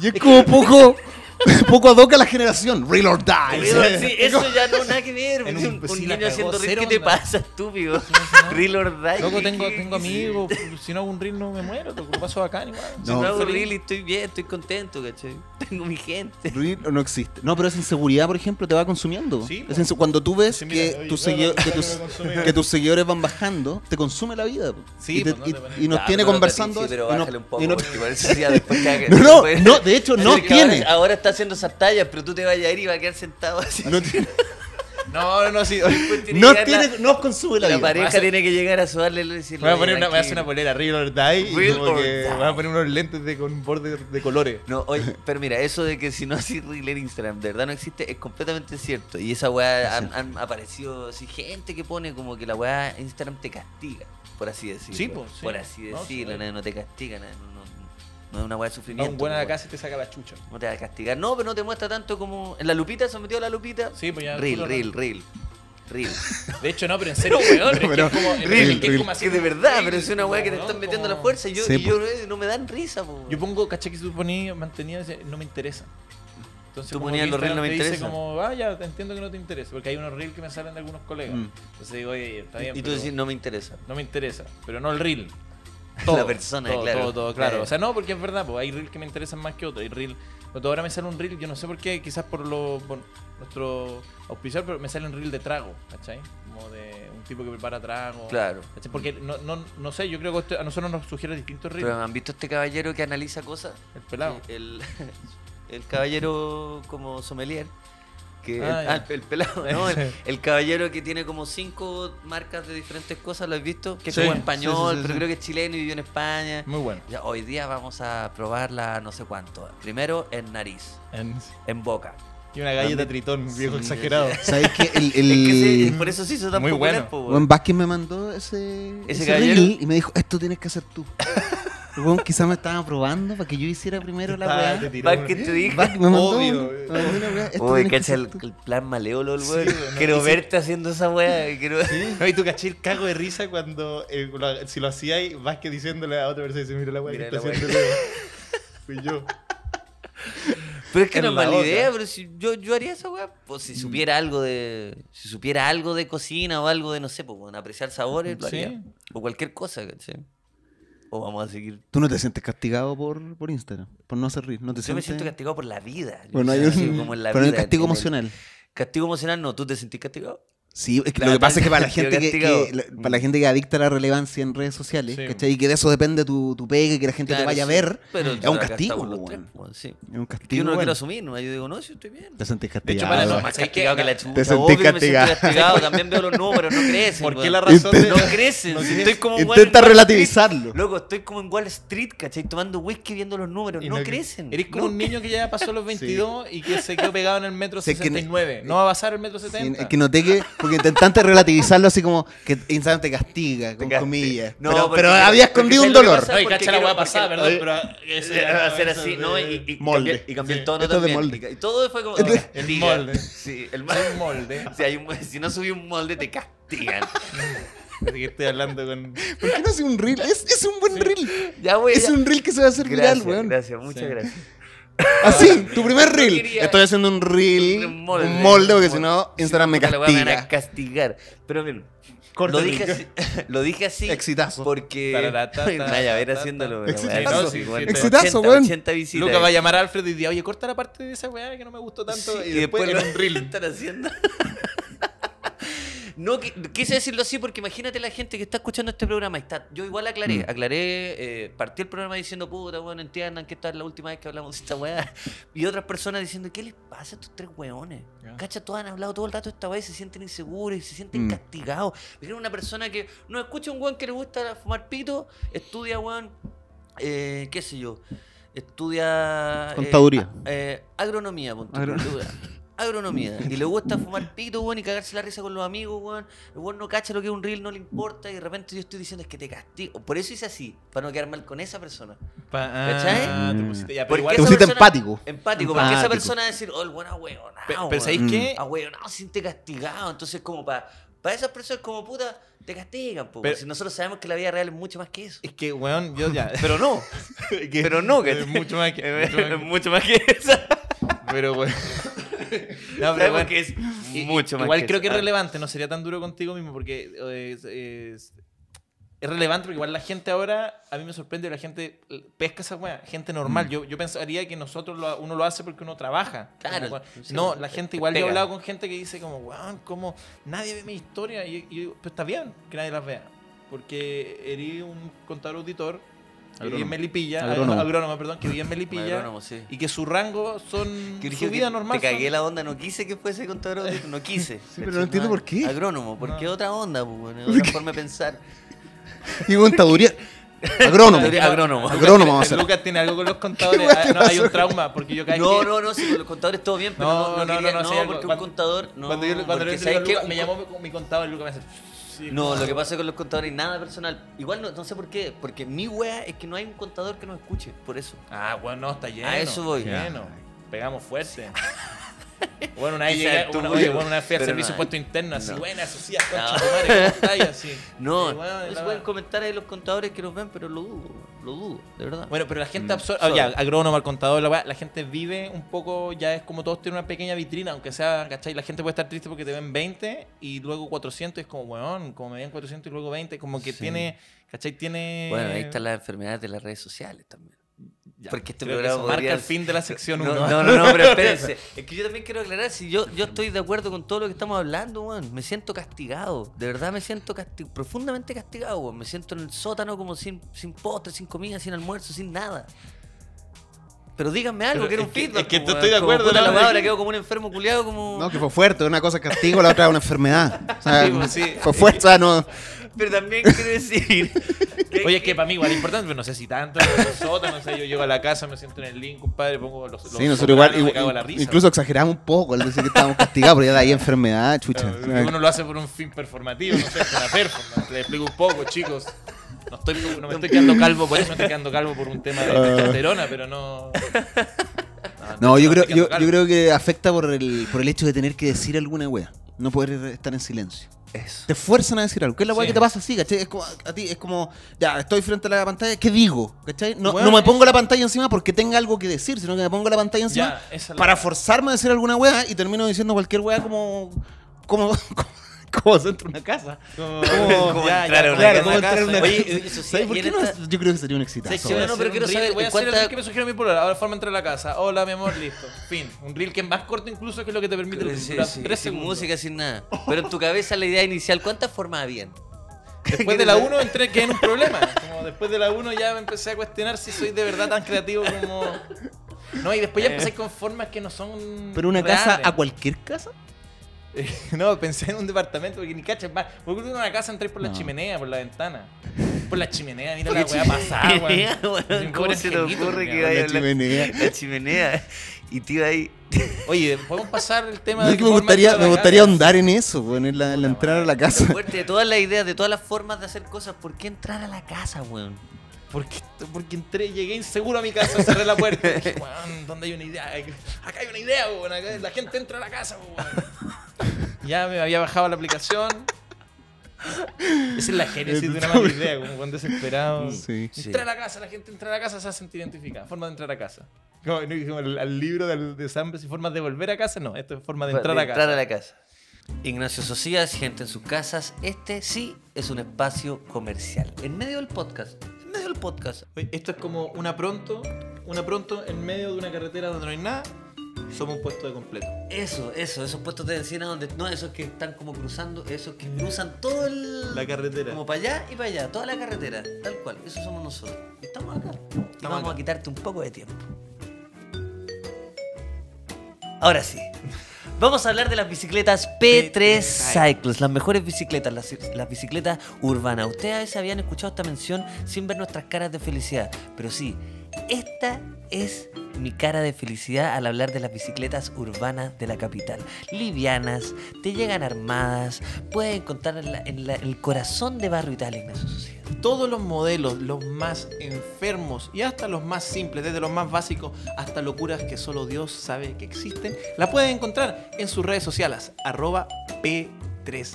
y es como poco, <laughs> poco ad hoc a la generación. Real or die. Real- sí, eso ya no nada que ver. <laughs> En Un, un- un pues niño cagó, haciendo reel, ¿qué te pasa, estúpido? No. Real or die. Loco, ¿qué- tengo, tengo amigos. Si no hago un reel no me muero. Lo paso bacán igual. Si No. no hago reel y estoy bien, estoy contento, ¿cachai? <laughs> Tengo mi gente. Real no existe. No, pero esa inseguridad, por ejemplo, te va consumiendo. Sí, Es cuando tú ves Sí, mira, que, oye, tus no, no, segui- no, que, no tus, me consumí. que tus seguidores van bajando, te consume la vida. po. Sí, y, te- pues, no y- nos tiene conversando. Pero no- bájale un poco, no- No, no, no, de hecho, no tiene. Ahora, está haciendo esas tallas, pero tú te vas a ir y vas a quedar sentado así. no tiene, <laughs> No, no, sí. Tiene no que tiene- no consume la, la, vida. pareja tiene que llegar a sudarle y decirle. Voy a poner "Oye, una, voy a hacer tranquilo". una polera Real or Die. y Real como or que die. voy a poner unos lentes de, con borde de colores. No, oye, <laughs> pero mira, eso de que si no haces reel en Instagram de verdad no existe es completamente cierto. Y esa weá han, han aparecido así, gente que pone como que la weá Instagram te castiga, por así decirlo. Sí, pues, sí. Por así No, sí, decirlo, no, no te castiga, no, no, no- no es una weá de sufrimiento. un buen a la pues, casa y te saca la chucha. No te va a castigar. No, pero no te muestra tanto como. En la lupita, se metió la lupita. Sí, pues ya. Lo- reel, reel. Reel. <laughs> De hecho, no, pero en serio, weón. No, pero- es que es como, Reel, es que es como de un verdad, pero es una weá que te están metiendo como- la fuerza y yo, Sí, y yo eh, no me dan risa, po. Yo pongo, caché que tú ponías, mantenías, decía, no me interesa. Entonces, Tú como ponías los reels, no me interesa. dice como, ah, ya, te entiendo que no te interesa. Porque hay unos reels que me salen de algunos colegas. Mm. Entonces digo, oye, está bien. y tú pero decís, no me interesa. no me interesa. Pero no el reel. <laughs> La persona, todo, claro. Todo, todo, claro. Claro. O sea, no, porque es verdad, pues hay reels que me interesan más que otros. Hay reel, cuando ahora me sale un reel, yo no sé por qué, quizás por, lo, por nuestro auspiciador, pero me sale un reel de trago, ¿cachai? Como de un tipo que prepara trago. Claro. ¿cachai? Porque no, no, no sé, yo creo que esto- a nosotros nos sugiere distintos reels. Pero ¿han visto este caballero que analiza cosas? el pelado. El, <laughs> el caballero como sommelier. Que Ah, el, ah, el pelado, ¿no? El, <laughs> el caballero que tiene como cinco marcas de diferentes cosas, ¿lo has visto? Que es Sí, como sí, español, sí, sí, pero sí. creo que es chileno y vive en España. Muy bueno. Ya, hoy día vamos a probarla no sé cuánto. Primero en nariz, En- en boca. y una galleta tritón, viejo Sí, exagerado. <laughs> ¿Sabes que el, el, Es que se- por eso se hizo tan Muy bueno. Juan Vázquez me mandó ese, Ese ese reel y me dijo, esto tienes que hacer tú. <laughs> Weón, quizás me estaban probando para que yo hiciera primero la weá. un- que te dije. Va, me mandó Obvio. Uy, cacha el, el plan maleolo, el weón. Sí, weón, no, quiero y sí. verte haciendo esa weá. Quiero... No, <laughs> y tú caché el cago de risa cuando eh, lo- si lo hacías vas que diciéndole a otra persona dice, mira la weá que Mira está haciendo Leo". Fui yo. <laughs> Pero es que no es la mala boca. idea, pero si yo, yo haría esa weá. Pues Mm. si supiera algo de. Si supiera algo de cocina o algo de, no sé, pues bueno, apreciar sabores, lo Sí. haría. O cualquier cosa, ¿cachai? O vamos a seguir. Tú no te sientes castigado por, por Instagram, por no hacer reír. No te Yo me siento castigado por la vida. Yo Bueno, hay siento un, como en la pero hay vida, castigo el- emocional. Castigo emocional no, ¿tú te sentís castigado? Sí, es que Claro, lo que pasa es que para la <laughs> gente que, para la gente que es adicta a la relevancia en redes sociales, Sí. ¿cachai? Y que de eso depende tu, tu pegue, que la gente te vaya a ver, pero es un castigo, sí. Es un castigo. yo no lo quiero bueno. asumir, ¿no? Yo digo, no, sí, estoy bien. Te sentís De castigado. hecho, para No, más ¿sabes castigado que la Te chucha. sentís me siento castigado. castigado. <laughs> También veo los números, no crecen. ¿Por qué la razón de No crecen. No si estoy como Intenta relativizarlo. Loco, estoy como en Wall Street, ¿cachai? Tomando whisky viendo los números. Y No, crecen. Eres como un niño que ya pasó los 22 y que se quedó pegado en el metro <laughs> Sí, es que- 69. No va a pasar el metro Sí, 70. es que noté que, porque intentaste relativizarlo así como que Instagram te castiga, con castiga. comillas. No, pero, porque- pero había porque escondido un ¿sabes lo que dolor. pasa? No, y porque cacha la quiero- weá pasada, porque- perdón, pero ese Eh, <laughs> era- hacer eso así, ¿no? Y, y, molde. cambié, y cambié Sí. el tono Esto es de también. molde. Y, y todo fue como. Te el castiga. molde. Sí, el Soy un molde. <laughs> Si, hay un- si no subí un molde, te castigan. <laughs> De que estoy hablando con. ¿Por qué no hace un reel? Es, es un buen reel. Ya voy. Es ya. un reel que se va a hacer Gracias, viral, weón. gracias, muchas Sí. gracias. Así, tu primer <laughs> reel. quería- Estoy haciendo un reel, Un molde. un molde, porque si no. Instagram me weá Me van a castiga. castigar. Pero miren, Corta lo dije, así, <laughs> lo dije así Exitazo. porque Naya, <laughs> a ver haciéndolo. Exitazo. No, sí, Exitazo, 80, weón. 80 visitas. Luca va a llamar a Alfred y dice, oye, corta la parte de esa weá que no me gustó tanto. Sí, y, después, en un reel. están haciendo. No, qui- quise decirlo así porque imagínate la gente que está escuchando este programa. y Está, yo igual aclaré, Mm. aclaré, eh, partí el programa diciendo, puta, bueno, entiendan que esta es la última vez que hablamos de esta weá. Y otras personas diciendo, ¿qué les pasa a estos tres weones? Cacha, todos han hablado todo el rato de esta weá y se sienten inseguros y se sienten Mm. castigados. Pero una persona que no escucha a un weón que le gusta fumar pito, estudia, weón, eh, qué sé yo, estudia... eh, Contaduría. eh, agronomía, ponte Agro- tú, weón. Agronomía. Y le gusta <laughs> fumar pito, weón, y cagarse la risa con los amigos, weón. El weón no cacha lo que es un reel, no le importa. Y de repente yo estoy diciendo es que te castigo. Por eso hice así, para no quedar mal con esa persona. Pa- ¿Cachai? ah, te pusiste ya, pero Porque igual- Te esa pusiste persona- empático. Empático, porque esa persona va a decir, oh, el buen ahueonado. Pe- pero weón. ¿sabéis Mm. qué? Ahueonado, siente castigado. Entonces, como para para esas personas, como puta, te castigan, po, Pero- Si nosotros sabemos que la vida real es mucho más que eso. Es que, weón, yo ya. <laughs> Pero no. <laughs> que- Pero no, que es mucho más que. mucho más es que- mucho más que eso. pero, weón. No, pero, que es mucho más Igual que creo que es Ah. relevante, no sería tan duro contigo mismo porque eh, es, es- es relevante porque igual la gente ahora, a mí me sorprende, la gente pesca esa weá, gente normal. Mm. Yo, yo pensaría que nosotros lo- uno lo hace porque uno trabaja. Claro, Como, sí, no, la gente igual yo he hablado con gente que dice como, weón, como nadie ve mi historia y, y- pero está bien que nadie las vea. Porque eres un contador auditor que vive en Agrónomo. Melipilla, Agrónomo. agrónomo, perdón, que vive en Melipilla Agrónomo, sí. y que su rango son Que su dije vida normal. Te cagué son- la onda, no quise que fuese contador no quise. <laughs> pero no entiendo por qué. Agrónomo, porque No. otra onda, bueno, es otra forma de pensar. <laughs> Y contaduría. Agrónomo. Agrónomo. Agrónomo. <laughs> Agrónomo vamos a hacer. Lucas tiene algo con los contadores. ¿Qué Ah, no, hay un trauma porque yo caí No, que- no, no, sí, con los contadores todo bien, pero No, no, no, no, quería- no, no, sí, algo- porque un cuando- contador, no, cuando yo, cuando porque le ¿sabes Lucas, qué? me llamó mi- contador y Lucas me dice sí, No, no, lo que pasa con los contadores, nada personal. Igual no, no sé por qué, porque mi wea es que no hay un contador que nos escuche, por eso. Ah, bueno, no, está lleno. A eso voy. Lleno. Pegamos fuerte. <laughs> <laughs> Bueno, una vez llegué, una, oye, bueno, una vez fui al servicio no, puesto interno, así, no. buena, Socias, concha No. tu madre. <laughs> Así. No, Y bueno, comentar ahí los contadores que nos ven, pero lo dudo, lo dudo, de verdad. Bueno, pero la gente Mm, absorbe. sorry. ya, agrónomo, al contador, la, weá, la gente vive un poco, ya es como todos tienen una pequeña vitrina, aunque sea, ¿cachai? La gente puede estar triste porque te ven 20 y luego 400, es como, weón, como me ven 400 y luego 20, como que Sí. tiene, ¿cachai? Tiene. Bueno, ahí están las enfermedades de las redes sociales también. Ya, porque este programa eso marca podría- el fin de la sección 1. No, no, no, no, pero <laughs> espérense. Es que yo también quiero aclarar, si yo, yo estoy de acuerdo con todo lo que estamos hablando, weón. Me siento castigado. De verdad me siento casti- profundamente castigado, weón. Me siento en el sótano como sin, sin postre, sin comida, sin almuerzo, sin nada. Pero díganme algo, Pero quiero es un que- feedback. es que po, estoy de. Como, acuerdo, ¿no? la Es que- quedo como un enfermo culiado, como. No, que fue fuerte. Una cosa es castigo, la otra es una enfermedad. O sea, Sí, pues, sí. Fue fuerte, o sea, no. Pero también quiero decir. Oye, es que para mí igual es importante, pero no sé si tanto. Sótano, no sé, yo llego a la casa, me siento en el link, compadre, pongo los. los Sí, nosotros igual, me cago la risa. incluso exageramos un poco al decir que estábamos castigados, pero ya de ahí enfermedad, chucha. Claro, Uno lo hace por un fin performativo, no sé, es una performance. Le explico un poco, chicos. No, estoy, no me estoy quedando calvo por eso, me estoy quedando calvo por un tema de testosterona, pero no. No, yo creo, yo, creo que afecta por el, por el hecho de tener que decir alguna wea. No poder estar en silencio. Eso. Te fuerzan a decir algo. ¿Qué es la wea Sí. que te pasa así, cachai? Es como, a ti es como, ya, estoy frente a la pantalla, ¿qué digo? ¿Cachai? No, Bueno, no me pongo la pantalla encima porque tenga algo que decir, sino que me pongo la pantalla encima Ya, la- para forzarme a decir alguna wea y termino diciendo cualquier wea como. como. <laughs> como, como dentro de una casa. Como, Como ya, entrar a una claro, casa. una Oye, casa. eso sí, ¿Sabes por qué no? esta- Yo creo que sería un exitazo. Sí, Voy a no, hacer pero quiero saber voy a hacer el reel que me sugiere mi polola. Ahora forma entrar a la casa. Hola, mi amor, listo. Fin. Un reel que es más corto incluso que lo que te permite el Sí, dura sí, tres sin segundos. música, sin nada. Pero en tu cabeza la idea inicial, ¿cuántas formas habían? Después de la 1 entré que en un problema. <laughs> Como después de la 1 ya me empecé a cuestionar si soy de verdad tan creativo como. No, y después ya empecé con formas que no son. Pero una casa a cualquier casa. <laughs> No, pensé en un departamento porque ni cachas más. Porque en una casa entré por la No. chimenea, por la ventana. Por la chimenea, mira ¿Qué la weá pasada, weón. <laughs> ¿Cómo se te ocurre que vaya La a la- chimenea. <laughs> La chimenea. Y tío ahí. Oye, podemos pasar el tema No, de es que me gustaría, me gustaría ahondar en eso, weón, en la, en la entrada a la casa. Fuerte de todas las ideas, de todas las formas de hacer cosas, ¿por qué entrar a la casa, weón? Porque, porque entré, llegué inseguro a mi casa, cerré la puerta. Dije, weón, ¿dónde hay una idea? Acá hay una idea, weón. Acá la gente entra a la casa, weón. Ya me había bajado la aplicación. Esa es la génesis de una mala <laughs> idea, como cuando desesperado. Sí. Sí. Entra a la casa, la gente entra a la casa, se sentir identificada. Forma de entrar a casa. Como, no, como el, al libro del- de Sambres y formas de volver a casa, no. Esto es forma de entrar a casa. entrar a la casa. Ignacio Socias, gente en sus casas. Este sí es un espacio comercial. En medio del podcast. En medio del podcast. Oye, Esto es como una pronto, una pronto en medio de una carretera donde no hay nada. Somos un puesto de completo. Eso, eso, esos puestos de encina donde. No, esos que están como cruzando, esos que cruzan todo el. La carretera. Como para allá y para allá, toda la carretera, tal cual. Eso somos nosotros. Estamos acá. Y vamos acá. a quitarte un poco de tiempo. Ahora sí. Vamos a hablar de las bicicletas P3 P3 Cycles, las mejores bicicletas, las, las bicicletas urbanas. Ustedes a veces habían escuchado esta mención sin ver nuestras caras de felicidad, pero sí, esta es mi cara de felicidad al hablar de las bicicletas urbanas de la capital. Livianas, te llegan armadas, puedes encontrar en, el corazón de Barrio Italia, Ignacio Sociedad. Todos los modelos, los más enfermos y hasta los más simples, desde los más básicos hasta locuras que solo Dios sabe que existen, la pueden encontrar en sus redes sociales, arroba P3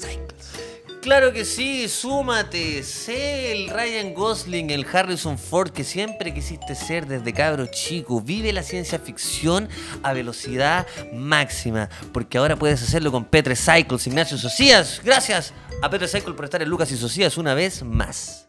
Cycles. Claro que sí, súmate, sé el Ryan Gosling, el Harrison Ford que siempre quisiste ser desde cabro chico. Vive la ciencia ficción a velocidad máxima, porque ahora puedes hacerlo con P3 Cycles, Ignacio Socias. Gracias a P3 Cycle por estar en Lucas y Socias una vez más.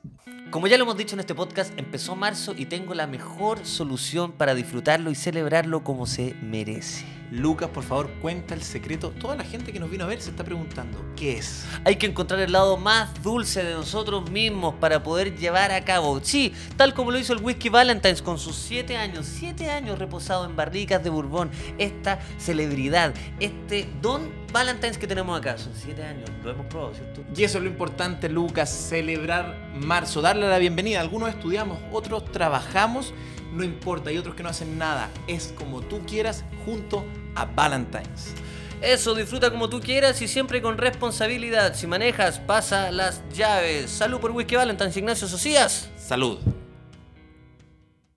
Como ya lo hemos dicho en este podcast, empezó marzo y tengo la mejor solución para disfrutarlo y celebrarlo como se merece. Lucas, por favor, cuenta el secreto. Toda la gente que nos vino a ver se está preguntando, ¿qué es? Hay que encontrar el lado más dulce de nosotros mismos para poder llevar a cabo. Sí, tal como lo hizo el Whisky Valentine's con sus 7 años, 7 años reposado en barricas de Bourbon. Esta celebridad, este Don Valentine's que tenemos acá. Son 7 años, lo hemos probado, ¿cierto? Y eso es lo importante, Lucas, celebrar marzo, darle la bienvenida. Algunos estudiamos, otros trabajamos, no importa, hay otros que no hacen nada. Es como tú quieras junto a Valentine's. Eso, disfruta como tú quieras y siempre con responsabilidad. Si manejas, pasa las llaves. Salud por Whisky Valentine's, Ignacio Socias. Salud.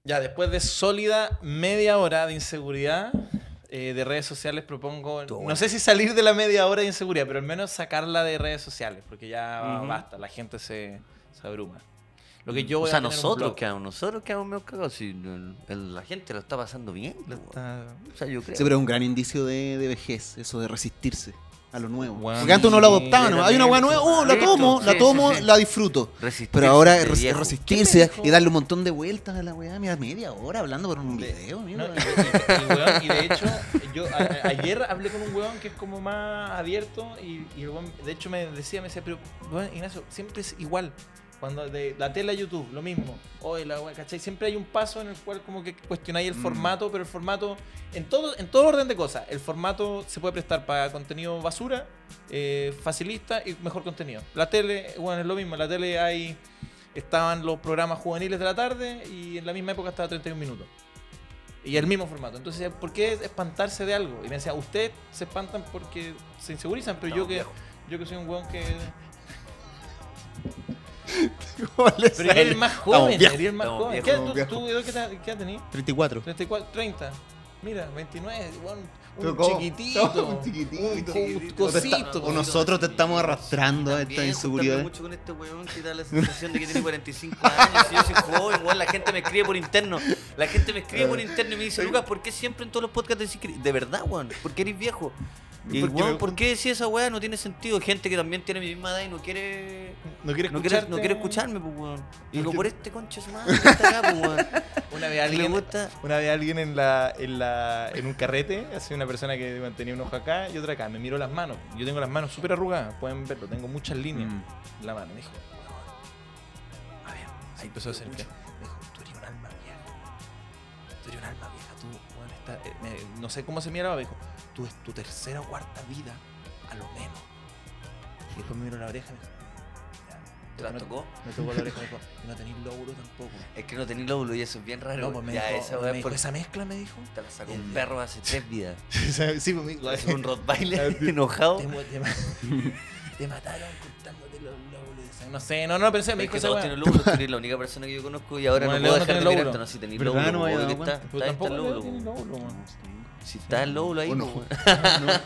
Ya, después de sólida media hora de inseguridad eh, de redes sociales, propongo, no bueno. sé si salir de la media hora de inseguridad, pero al menos sacarla de redes sociales, porque ya basta, la gente se, se abruma. Lo que yo voy o sea, a nosotros quedamos, nosotros quedamos medio cagados. Si el- el- la gente lo está pasando bien. Lo weón. está- O sea, yo creo. Sí, pero es un gran indicio de, de vejez, eso de resistirse a lo nuevo. Bueno, Porque antes uno lo adoptaba, ¿no? Hay una hueá completamente. nueva, oh, la tomo, la tomo, sí, sí. la disfruto. Resistirse Pero ahora es res- viejo. resistirse y darle un montón de vueltas a la weá, mira, media hora hablando por un video, No, y, mira. y- y, weón, y de hecho, yo a- ayer hablé con un weón que es como más abierto y, y el weón, de hecho me decía, me decía, pero weón, Ignacio, siempre es igual. Cuando de la tele a YouTube, lo mismo. Oye, la ¿cachai? Siempre hay un paso en el cual como que cuestionáis el Mm. formato, pero el formato, en todo, en todo orden de cosas, el formato se puede prestar para contenido basura, eh, facilista y mejor contenido. La tele, bueno, es lo mismo, en la tele hay, estaban los programas juveniles de la tarde y en la misma época estaba 31 minutos. Y el mismo formato. Entonces, ¿por qué espantarse de algo? Y me decía, ustedes se espantan porque se insegurizan, pero yo que yo que soy un weón que. <laughs> ¿Cómo le Pero eres más joven, eres más estamos joven. viejos, ¿Qué tú, tú, qué edad- qué edad tenías? 34. 34, 30. Mira, 29, igual, Pero un ¿cómo? chiquitito. <laughs> Un chiquitito. Un Chiquitito. cosito. o nosotros te estamos arrastrando a esta inseguridad. mucho con este weón que da la sensación de que tiene 45 años. Y yo soy joven, weón. La gente me escribe por interno. La gente me escribe por interno y me dice, Lucas, ¿por qué siempre en todos los podcasts decís que de verdad, weón? ¿Por qué eres viejo? Y Porque weón, me- ¿por qué decís esa weá? No tiene sentido. Gente que también tiene mi misma edad y no quiere. No quiere No quiere, no quiere escucharme, pues, weón. Y digo, Porque- por este concha su madre que está acá, pues, weón. <laughs> Una vez alguien, gusta. una vez alguien en la, en la en un carrete, así una persona que tenía un ojo acá y otra acá, me miró las manos. Yo tengo las manos súper arrugadas, pueden verlo, tengo muchas líneas Mm. en la mano. Me dijo, "Weón, a ver, ahí empezó a hacer me dijo, tú eres un alma vieja. Tú eres un alma vieja, tú, weón, está- eh, me- no sé cómo se miraba, me dijo, tú es tu tercera o cuarta vida, a lo menos. Y después me miró la oreja y me dijo, "Ya, ¿Te la no- tocó? Me tocó la oreja y me dijo, <laughs> no tenéis lóbulo tampoco. Es que no tenés lóbulo y eso es bien raro. No, pues me ya, dijo, esa me weá dijo, por esa mezcla me dijo. Te la sacó El un perro hace tres vidas. <laughs> sí, pues, me- Es un Rottweiler <laughs> enojado. te, mataron cortándote los lóbulos. No sé, no, no pensé, me Es dijo que esa todos tienen lóbulos, tú eres la única persona que yo conozco y ahora Bueno, no puedo no dejar de mirarte. No, si tenés ¿Verdad? lóbulo, No que dado está, Pero está, está tampoco el lóbulo. Tiene. Si está el lóbulo ahí, no. <laughs>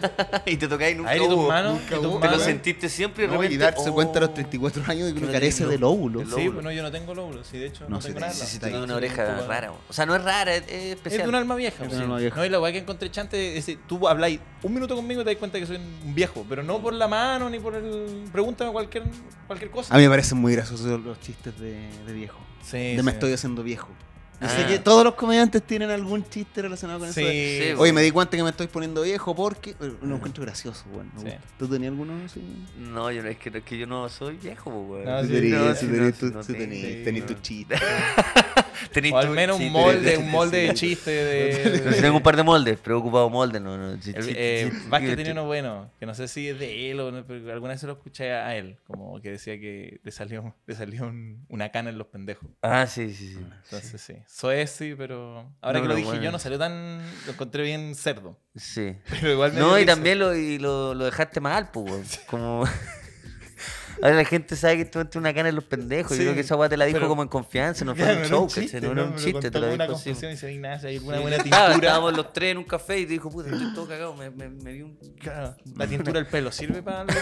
<laughs> y te tocáis nunca Ahí de tus hubo. manos, nunca tus. Te lo sentiste siempre y de No, repente. y darse oh, cuenta a los 34 años de que uno no carece de lóbulo. Sí, lóbulo. pues no, yo no tengo lóbulo, sí, de hecho. No, No, tengo nada. Sí, ahí, una oreja un poco- rara. O sea, no es rara, es, es Es especial. de un alma vieja. Es de pues, un alma vieja. No, y la weá que encontré chante es que tú habláis un minuto conmigo y te das cuenta que soy un viejo, pero no por la mano ni por el. Pregúntame cualquier, cualquier cosa. A mí me parecen muy graciosos los chistes de, de viejo. Sí, de me estoy haciendo viejo. Yo Ah. sé que todos los comediantes tienen algún chiste relacionado con eso. Sí. de, Sí, Oye, me di cuenta que me estoy poniendo viejo porque. eh, Lo encuentro gracioso, weón. me Sí. ¿Tú tenías alguno así? No, yo no, es que, es que yo no soy viejo, weón. No, Sí, no, sí, sí, tenés no, tu- O al menos un molde, un <laughs> molde de chiste <laughs> de. tengo un par de moldes, pero he ocupado moldes, no, no. Vázquez sí, tenía uno bueno, que no sé si es de él o no, pero alguna vez se lo escuché a él, como que decía que le salió, le salió un- una cana en los pendejos. Ah, sí, sí, sí. Entonces sí, soez sí, pero ahora No, que lo dije bueno. yo no salió tan, lo encontré bien cerdo. Sí. <laughs> Pero igual me No, y también lo, y lo, lo dejaste mal, pues. Como. Ahora la gente sabe que tú entras una cana en los pendejos. Sí, Yo creo que esa weá te la dijo pero- como en confianza, no fue Claro, un show, un chiste, No era un chiste, te una dijo así. confusión y se Ignacio, hay una Sí. buena <laughs> tintura. Estábamos los tres en un café y te dijo, puta, estoy todo cagado, me, me, me vi un... Claro, <laughs> la tintura del pelo sirve para algo.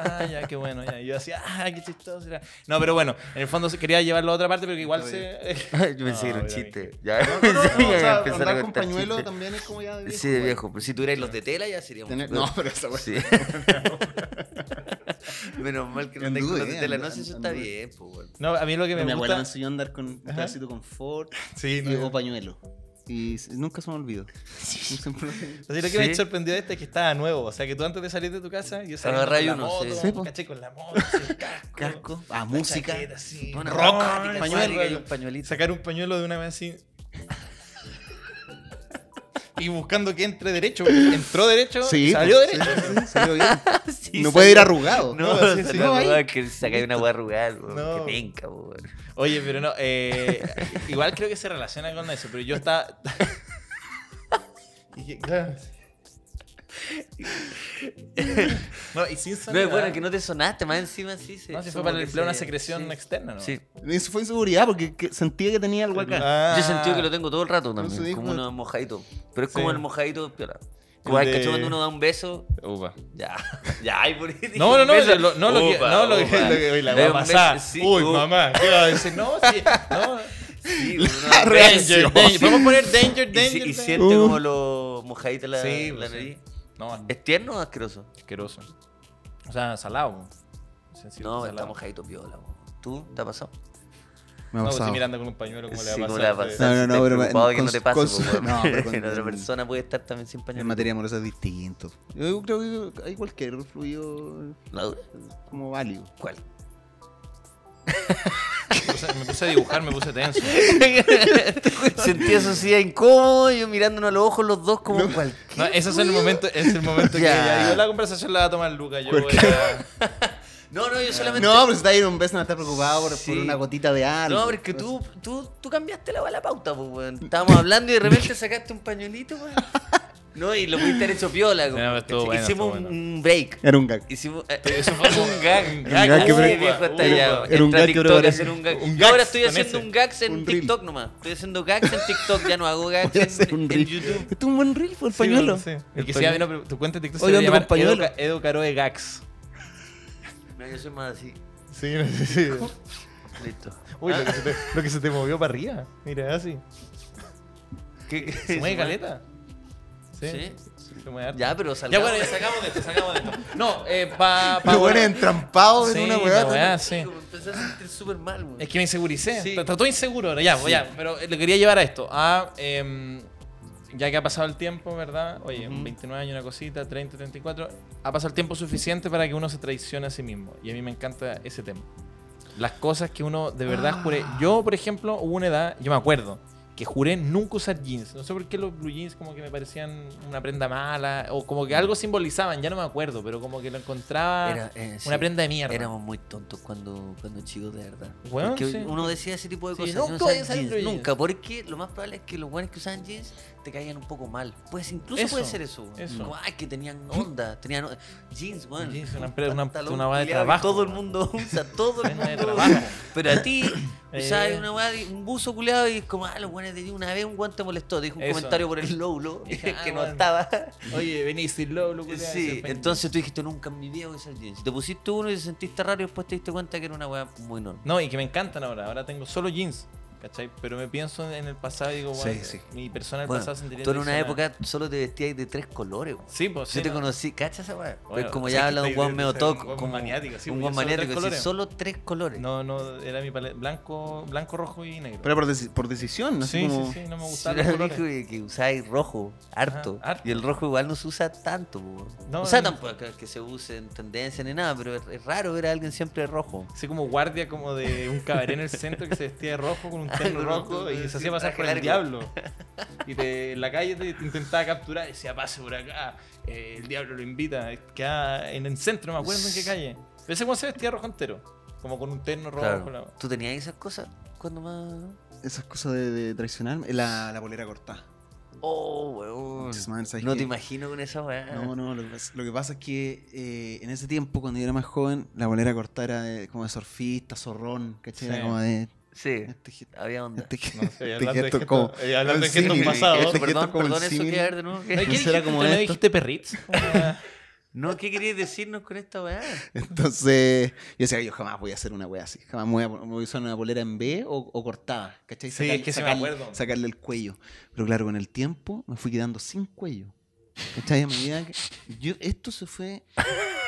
Ah, ya, qué bueno. Ya. Y yo decía, ah, qué chistoso. era. No, pero bueno, en el fondo se quería llevarlo a otra parte, pero que igual se. <laughs> Yo pensé que era un chiste. Ya, No, no, a sea, empezar a contar pañuelo también es como ya de viejo. Sí, de weón. viejo. Pero si tuvierais los de tela ya sería peor. No, pero esa weá. Sí. Menos mal que no tengo los de tela. No sé eso está bien, pues. No, a mí lo que me Mi abuela me gusta. enseñó a andar con un pedacito con Ford Sí, y, no, o pañuelo. Y nunca se me olvidó. Tengo. Así <laughs> lo que Sí. me sorprendió de este es que estaba nuevo. O sea, que tú antes de salir de tu casa, yo salía Agarrá con la uno, moto, sí. Sí, po. caché con la moto, así, el casco, Casco. Ah, la música. chaqueta, así, rock, roca, pañuelo, pañuelito. sacar un pañuelo de una vez así. Y buscando que entre derecho. Entró derecho y salió pues, derecho. sí, sí, salió bien. <laughs> Sí, no puede ir salió- arrugado. No, No, sí, sí, sí. no, No, que sacáis una weá arrugada. Que penca. Oye, pero no, eh, igual creo que se relaciona con eso, pero yo estaba... <laughs> Y que, claro. <laughs> No, y sin No, sonar. es bueno que no te sonaste, más encima sí se. No, si fue como para que emplear una se- secreción sí. externa, ¿no? Sí. Eso fue inseguridad porque que- sentía que tenía algo acá. Ah. Yo sentido que lo tengo todo el rato No también, dijo- como unos mojaditos. Pero es como Sí. el mojadito piola. Como El hay de- que cuando uno da un beso, Upa. ya, <laughs> ya, y por ahí No, no, un no, beso. lo- no, lo que, Upa, no, lo que, upa. lo que- uy, la va a un pasar. sí, Uy, upa. mamá, ¿qué va a decir? No, sí, no. Sí, uno un Danger, danger. Podemos poner danger, Y, danger. si- y siente Uh. como lo mojadito la, Sí, la pues, sí. nariz. No, ¿Es tierno o asqueroso? asqueroso. O sea, salado. Sencillo, No, salado. está mojadito piola. po. ¿Tú? ¿Te ha pasado? Me ha No, pues, pasado. si mirando con un pañuelo, ¿cómo le va Sí, le va a Sí. pasar? No, no, no, Estás pero me- preocupado que con- no te pase, con po, weón. no, pero con- La <laughs> otra persona puede estar también sin pañuelo. En materia amorosa es distinto. Yo creo que hay cualquier fluido ¿La dura? como válido. ¿Cuál? Me puse- me puse a dibujar, me puse tenso. <laughs> Sentí eso sí incómodo, yo mirándonos a los ojos los dos como cualquier. No, ese es el momento, es el momento que Ya. ya, yo la conversación la va a tomar Luca. Yo voy a... <laughs> No, no, yo solamente. No, pero si está ahí en un beso no está preocupado por, Sí. por una gotita de algo. No, pero es que tú, tú, tú cambiaste la, la pauta, pues, weón. Estábamos hablando y de repente sacaste un pañuelito, weón. <laughs> No, y lo pudiste haber hecho piola. como, pero estuvo ¿cachai? bueno, Hicimos estuvo un, break. Era un gag. Hicimos, eh, Eso fue un gag. Un gag que Uy, pre- viejo está era- un Entra a gag que TikTok a preparé. hacer un gag. Un Yo ahora gags estoy con haciendo ese. un gags en Un reel. TikTok nomás. Estoy haciendo gags en TikTok, ya no hago gags <laughs> Voy a en, hacer un en reel. YouTube. Esto es un buen reel, fue el Sí, pañuelo. sí. El que se llama, no, pero tu cuenta de TikTok se Oye, va a ando llamar con pañuelo. Edo, Edo Caroe Gags. No, yo soy más así. Sí, sí, sí. Listo. Uy, lo que, se te, lo que se te movió para arriba. Mira, así. ¿Qué, qué- ¿Se mueve caleta? Sí. Ya, pero Ya salgamos. bueno, ya sacamos de esto, sacamos de esto. No, eh, pa, <laughs> pa Los buenos entrampados Sí, en una weá. weá, sí. Empecé a sentir súper mal, güey. Es que me inseguricé. Sí. Está todo inseguro ahora. Ya, ya. Pero le quería llevar a esto. A, em, ya que ha pasado el tiempo, ¿verdad? Oye, Ujú. 29 años, una cosita, 30, 34. Ha pasado el tiempo suficiente para que uno se traicione a sí mismo. Y a mí me encanta ese tema. Las cosas que uno de verdad juré. Yo, por ejemplo, hubo una edad, yo me acuerdo, que juré nunca usar jeans. No sé por qué los blue jeans como que me parecían una prenda mala. O como que algo simbolizaban, ya no me acuerdo. Pero como que lo encontraba Era, eh, sí. una prenda de mierda. Éramos muy tontos cuando, cuando chicos, de verdad. Porque sí. uno decía ese tipo de Sí, cosas. nunca no jeans. Nunca, porque lo más probable es que los buenos que usaban jeans te caían un poco mal. Pues incluso Eso, puede ser eso. eso. Como, ay, que tenían onda. Tenían jeans, weón. Jeans, una pre- una- una weá de trabajo, Todo el mundo usa, todo el mundo usa. Pero a ti, <coughs> Eh. usabas una weá, un buzo culiado y es como, ah, los buenos de ti una vez un guante te molestó. Dijo un Eso. comentario por el <laughs> Dije, <laughs> que ah, no estaba. Oye, venís sin low, loco. Sí, entonces tú dijiste nunca en mi vida voy a usar jeans. Te pusiste uno y te sentiste raro y después te diste cuenta que era una weá muy normal. No, y que me encantan ahora. Ahora tengo solo jeans. ¿Cachai? Pero me pienso en el pasado y digo, Sí, bueno, sí. mi persona del Bueno, pasado sentiría tú en una época solo te vestías de tres colores. weón. Sí, pues sí. Yo te ¿no? conocí, ¿cachas esa? Bueno, Pues como sí, ya habla de un guan medio ser un maniático, sí, un guan solo tres maniático, sí, colores. solo tres colores. No, no, era mi paleta. Blanco, blanco, rojo y negro. Pero por, deci- por decisión, así sí, como... sí, sí, no me Sí, gustaban era los dijo colores. que, que usáis rojo, harto. Ajá, harto. Y el rojo igual no se usa tanto. po. No, o sea, no. tampoco es que se use en tendencia ni nada, pero es, raro ver a alguien siempre rojo. Así como guardia como de un cabaret en el centro que se vestía de rojo con un terno un- rojo y se hacía pasar por el diablo. <laughs> Y te, en la calle te, te intentaba capturar y decía, pase por acá, eh, el diablo lo invita. Queda en el centro, no me acuerdo en qué calle. Pero ese cuando se vestía rojo entero, como con un terno rojo. Claro. la- ¿Tú tenías esas cosas cuando más.? Esas cosas de, de traicionarme. La, la polera cortada. Oh, weón. Muchas maneras, ¿sabes No te imagino con esa weá. No, no, lo que pasa, lo que pasa es que eh, en ese tiempo, cuando yo era más joven, la bolera cortada era de- como de surfista, zorrón, ¿cachai? Sí. Era como de... Sí, Este, había onda. este, No sé, este gesto como... eh, hablando de gestos pasados. este perdón, como perdón, eso símil. que ver de nuevo. ¿No? ¿Qué Eso dijiste? era como ¿Me esto. dijiste perritz? <laughs> No, ¿qué querías decirnos con esta weá? Entonces, yo decía, yo jamás voy a hacer una wea así. Jamás me voy a, me voy a usar una polera en B o, o cortada, ¿cachai? Sí, es que sí me sacarle, acuerdo. sacarle el cuello. Pero claro, con el tiempo me fui quedando sin cuello. ¿Cachai? A medida que... <laughs> Yo, esto se fue... <laughs>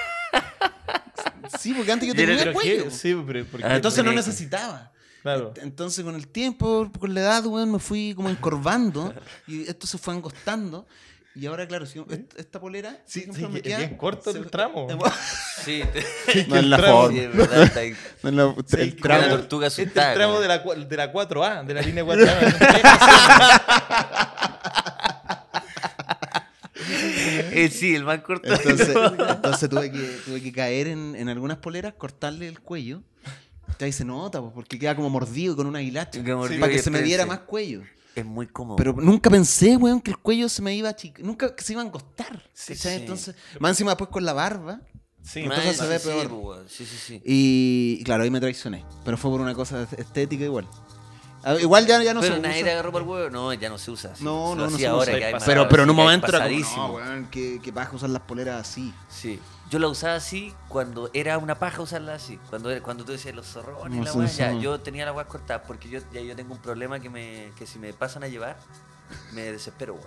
Sí, porque antes yo tenía ¿Pero cuello. qué? Sí, pero ¿por qué? Ah, Entonces no porque- necesitaba. Claro. Entonces con el tiempo, con la edad, weón, me fui como encorvando <laughs> y esto se fue angostando. Y ahora, claro, si est- esta polera, Sí, ejemplo, sí, me es queda- bien corto el tramo. <laughs> Sí, <laughs> No es la tramo. forma. sí, es verdad. Está ahí. No es la- Sí, el Tramo. La tortuga Este es el tramo de la, de la 4A, de la línea 4A. Eh, sí, el más corto. Entonces, entonces tuve, que, tuve que caer en, en algunas poleras, cortarle el cuello. Ahí se nota, porque queda como mordido con una hilacha. Mordido para que se me diera más cuello. Es muy cómodo. Pero nunca pensé, weón, que el cuello se me iba a chic- Nunca que se iba a encostar. Sí, sí. Entonces, más encima después con la barba. Sí, entonces se ve sí, peor. pues. Sí, sí, sí. Y, y claro, ahí me traicioné. Pero fue por una cosa estética igual. Ah, Igual ya, ya no pero se nadie usa. te agarró por el huevo. No, ya no se usa. así. No, Se no, no se ahora usa. que hay más- Pero, pero en un momento era como, no, weón, que, que paja usar las poleras así. Sí. Yo la usaba así cuando era una paja usarla así. Cuando, era- cuando tú decías los zorrones, No la sé, weá, sí. ya, yo tenía la weá cortada porque yo, ya yo tengo un problema que me que si me pasan a llevar, me desespero, weón.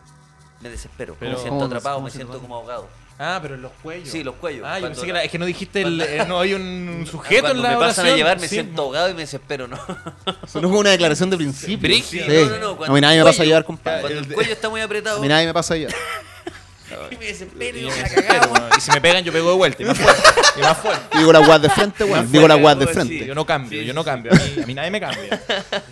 Me desespero. Pero- me siento ¿Cómo- atrapado, me siento como ahogado. Ah, pero en los cuellos. Sí, los cuellos. Ah, yo pensé que la- era, es que no dijiste el, eh, no hay un, <laughs> sujeto Cuando en la me pasan oración. a llevar me Sí, siento ahogado y me desespero, ¿no? <laughs> Eso no fue una declaración de principio. Brígido. Sí. No, no, no, A cuando mí nadie el me pasa a cuello- llevar, compadre. Cuando el cuello está muy apretado A mí nadie me pasa a llevar. <laughs> y me desespero y me la. Y si me pegan, yo pego de vuelta. Y más fuerte. Y más fuerte. <laughs> Digo la guas de frente, weón. Digo la guas de frente. Yo no cambio, yo no cambio. A mí, a mí nadie me cambia.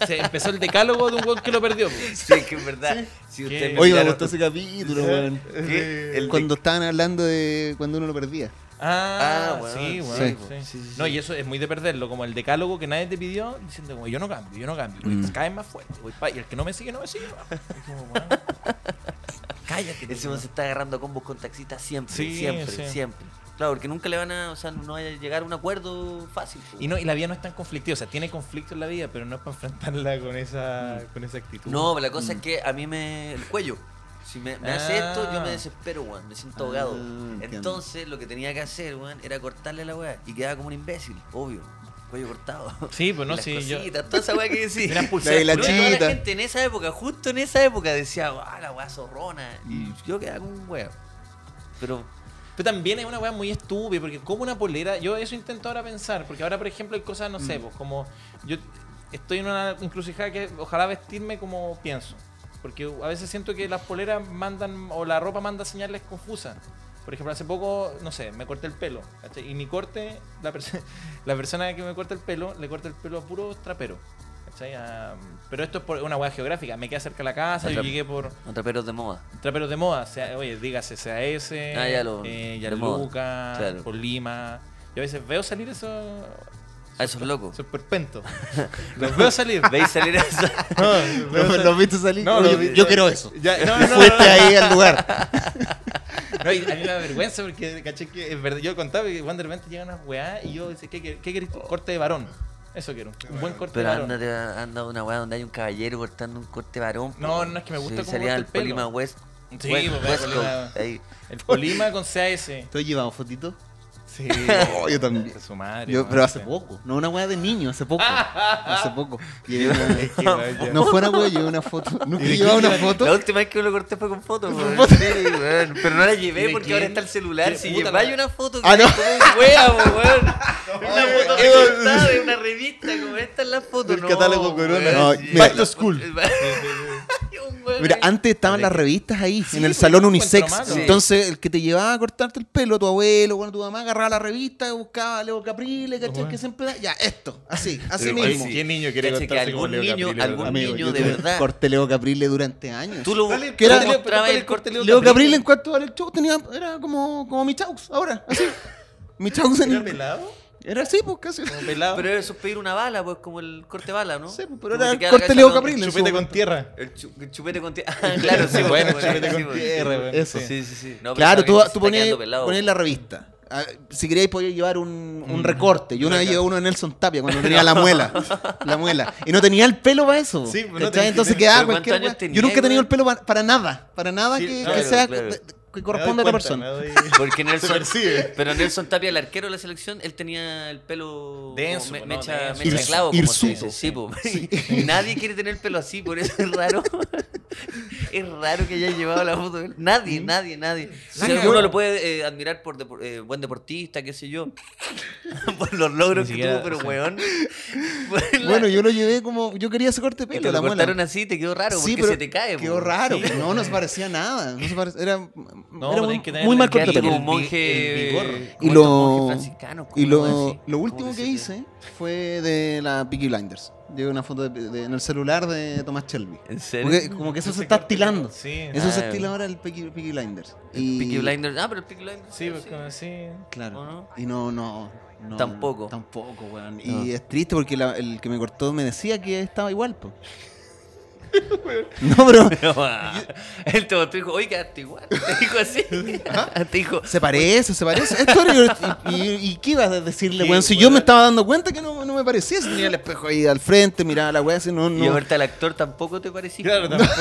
Se empezó el decálogo de un weón que lo perdió. pues. <laughs> Sí, es que es verdad. Si ¿Qué? usted me Oye, me miraron- gustó ese capítulo, weón. Cuando estaban hablando de cuando uno lo perdía. Ah, Ah, bueno, sí, sí, bueno. po. sí. Sí, sí, No, sí. y eso es muy de perderlo, como el decálogo que nadie te pidió, diciendo como yo no cambio, yo no cambio. Mm. Caes más fuerte. voy pa- y el que no me sigue, no me sigue. Y <laughs> como, bueno, cállate. Ese weón se está agarrando a combos con taxistas siempre, Sí, siempre, sí. siempre. Claro, porque nunca le van a, o sea, no vaya a llegar a un acuerdo fácil. pues. Y, no, y la vida no es tan conflictiva, o sea, tiene conflicto en la vida, pero no es para enfrentarla con esa, con esa actitud. No, la cosa es que a mí me. el cuello. Si me, me hace Ah. esto, yo me desespero, weón. Me siento ahogado. Ah. Entonces, lo que tenía que hacer, weón, era cortarle la weá. Y quedaba como un imbécil, obvio. Cuello cortado. Sí, pues no, Las sí, yo- cositas, toda esa weá que decís. <laughs> La pulseras, la toda la gente en esa época, justo en esa época, decía, ah, la weá zorrona. Y yo quedaba como un weón. Pero, Pero también es una weá muy estúpida, porque como una polera, yo eso intento ahora pensar, porque ahora, por ejemplo, hay cosas, no sé, Mm. pues como yo estoy en una encrucijada que ojalá vestirme como pienso, porque a veces siento que las poleras mandan, o la ropa manda señales confusas. Por ejemplo, hace poco, no sé, me corté el pelo, ¿cachai? Y mi corte, la, perso- <laughs> la persona que me corta el pelo, le corta el pelo a puro trapero. ¿cachai? A- pero esto es por una hueá geográfica. Me quedé cerca de la casa, yo llegué por traperos de moda. traperos de moda. sea- oye, dígase CAS, Ah, ya lo- eh. Gianluca, Claro. por Lima. Yo a veces veo salir eso. A esos locos. Esos perpentos. <laughs> Los veo salir. ¿Veis salir <laughs> eso? No, <laughs> veo ¿Lo, salir- lo viste salir? No, yo quiero eso. Ya, no, no, no, Fuiste no. ahí al lugar. No, y a mí me da vergüenza porque, caché que es verdad. Yo contaba que cuando de repente llegan unas weá y yo decía, ¿qué, qué, qué querés tú? Corte de varón. Eso quiero. Un buen corte Pero de varón. ándate, anda una weá donde hay un caballero cortando un corte varón. No, no, es que me gusta Sí, salía corta el el pelo. Polima West. Sí, West, pues, West Polima- Coast, ahí. El Polima con CAS. ¿Tú has llevado fotitos? Sí. Oh, yo también. Su madre. Yo, pero hace poco. No una weá de niño, hace poco. <laughs> hace poco. Una- <laughs> ya. no fuera weá, llevé una foto. Nunca ¿Y qué una foto. La última vez que me lo corté fue con foto, weón. Sí, weón. Pero no la ¿Y llevé porque quién? ahora está el celular. ¿Qué Si lleváis una foto, Ah, que no. como wea, weón. Una foto recortada de una revista, como esta es la foto. Del no, catálogo Corona. No. Back to school. Mira, antes estaban ¿De las qué? revistas ahí, Sí, en el pues, salón unisex. malo. Entonces, el que te llevaba a cortarte el pelo, tu abuelo, bueno, tu mamá, agarraba la revista, buscaba Leo Caprile, ¿cachai? Bueno. Que siempre da- Ya, esto, así, así Pero, mismo. oye, ¿Qué niño quiere Cacha que algún Leo niño- Caprile, algún? Amigo, niño de verdad. Corté Leo Caprile durante años. Tú lo Que era- Leo- el corte corte- Leo Caprile en cuanto al show tenía, era como, como mi chaus, ahora, así. Mi chaus en ¿Era pelado? Era así, pues casi. Como pelado. Pero eso es pedir una bala, pues como el corte bala, ¿no? Sí, pues, pero Como era queda corte Leo cabeza Caprile. en su Chupete con tierra. El, chu- el chupete con tierra. <laughs> Ah, claro, sí. Bueno, pues, chupete sí, con pues. tierra. Eso. Sí. Sí, sí. No, Claro, tú, tú ponías, ponías po. la revista. Ah, Si queríais podías llevar un, un Mm. recorte. Yo una vez llevé uno de Nelson Tapia cuando <laughs> tenía la muela. La muela. Y no tenía el pelo para eso. Sí, pues, no Entonces quedaba ¿cuántos cualquier Yo nunca he tenido el pelo para, nada. Para nada Sí, que, sea claro. Que corresponde a me persona. doy- <laughs> Porque Nelson, <laughs> pero Nelson Tapia, el arquero de la selección, él tenía el pelo Denso, me- no, mecha, denso. mecha de Hirs- clavo, como se dice. Sí, po. <laughs> Y Nadie quiere tener el pelo así, por eso es raro. es raro que haya llevado la foto de él. Nadie, nadie, nadie. O sea, uno lo puede eh, admirar por depor- eh, buen deportista, qué sé yo. por los logros que tuvo, pero sí. weón. Bueno, yo lo llevé como. Yo quería ese corte de pelo. te La lo muela. cortaron así, te quedó raro, Sí, porque pero se te cae. Quedó po. raro. Sí. pues, No, no se parecía nada. No se parecía, era No, era muy, que mal El vi- monje. el vigor. Y como estos lo, y lo, lo ¿Cómo último que hice fue de la Peaky Blinders. Llevé una foto de- de- en el celular de Thomas Shelby. ¿En serio? Porque como que eso se está estilando. Sí. Eso se estila ahora el Peaky, Peaky Blinders. El Y- Peaky Blinders. Ah, pero el Peaky Blinders. Sí, pues así. Claro. Y no, no. no, Tampoco. Tampoco, weón. No. Y es triste porque la- el que me cortó me decía que estaba igual, po. No, pero <laughs> Él te botó y dijo, oye, quedaste igual. <laughs> Te dijo así. <laughs> Te dijo, se parece, se parece. Esto era- y, y- y qué ibas a decirle, ¿Qué, weón? Si yo me estaba dando cuenta que no, no me parecía. Si tenía el espejo ahí al frente, miraba la weá, así no, y no. ahorita el actor tampoco te parecía. Claro, tampoco.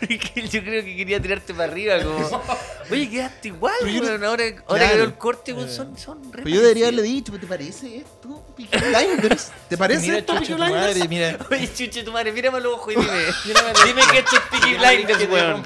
<laughs> Yo creo que quería tirarte para arriba, como, <laughs> oye, quedaste igual, no- Ahora, ahora Claro. que veo el corte, weón, son, son re Pero yo debería haberle dicho, ¿te parece esto? Peaky Blinders? ¿Te <laughs> parece Mira, esto, Peaky tu Blinders? madre, mira. Oye, chuche tu madre, mírame a los ojos y dime. Dime que esto es Peaky Blinders, weón.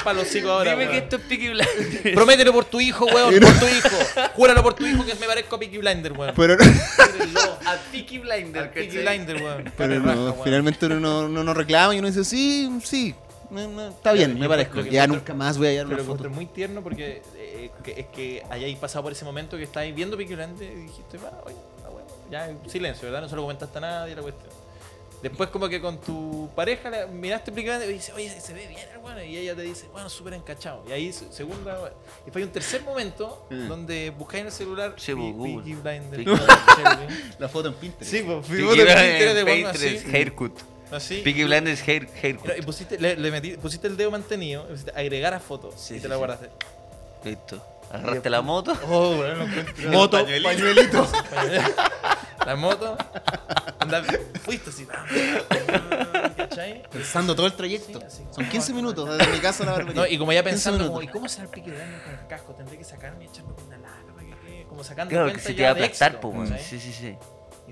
ahora, Dime que esto es Peaky Blinders. Promételo por tu hijo, weón, por tu hijo. Júralo por tu hijo que me parezco a Peaky Blinder, weón. Pero, Júrenlo. A Peaky Blinders, Al Peaky ¿cachai? Blinder, weón. pero no, finalmente uno no, no, no reclama y uno dice, sí, sí, no, no, está bien, Yo me parezco. Ya nunca más voy a hallar Pero una lo foto. encontré muy tierno porque eh, que- es que hayáis pasado por ese momento que estáis viendo Peaky Blinders y dijiste, va, oye, está bueno. Ya, silencio, ¿verdad? No se lo comentaste a nadie la cuestión. Después como que con tu pareja miraste Peaky Blinders y dices, oye, se ve bien, hermano. Y ella te dice, bueno, súper encachado. Y ahí, se- segunda, y fue un tercer momento Mm. donde buscáis en el celular Sí, Google. Peaky Blinders. Peaky <laughs> Shelby. La foto en Pinterest. Sí, pues de Blinders, Pinterest Pinterest. Haircut. Así. Peaky Blinders hair, haircut. Y pusiste, le, le metí- pusiste el dedo mantenido, pusiste agregar a foto Sí, y sí, te la sí. guardaste. Listo. Agarraste la moto. <laughs> Oh, bueno, no encuentro. Moto, Pañuelito. pañuelito. <laughs> La moto. Anda, fuiste así. ah, ¿Cachai? Pensando todo el trayecto. Sí, así. Son 15 minutos desde mi casa a la barbería. No, y como ya 15 pensando, como, ¿y cómo será el pique de daño con el casco? Tendré que sacarme y echarme con una lágrima. que quede Como sacando Claro, que cuenta se te va a aplastar, pues. Sí, sí, sí.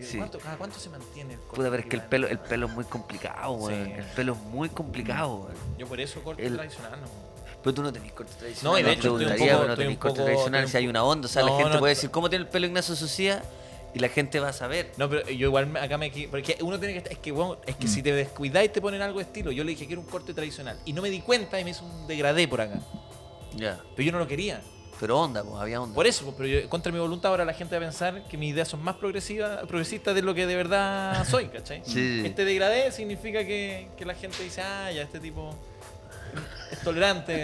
¿Y de sí. cuánto, cada cuánto se mantiene el corte Puta, pero es que el pelo, el pelo es muy complicado, weón. Sí. El pelo es muy complicado, weón. Yo por eso corte el- tradicional, no. Pero tú no tenés corte tradicional. No, y de hecho estoy un poco- no tenés corte poco- tradicional si hay un- una onda. O sea, la No, gente no, puede decir, ¿cómo tiene el pelo Ignacio Socia? Y la gente va a saber. No, pero yo igual acá me Porque uno tiene que estar. Es que, bueno, es que Mm. si te descuidáis te ponen algo de estilo. Yo le dije que era un corte tradicional. Y no me di cuenta y me hizo un degradé por acá. Ya. Pero yo no lo quería. Pero onda, pues, había onda. Por eso, pues, pero yo, contra mi voluntad ahora la gente va a pensar que mis ideas son más progresivas, progresistas de lo que de verdad soy, ¿cachai? Sí. Este degradé significa que, que la gente dice, ah, ya este tipo tolerante,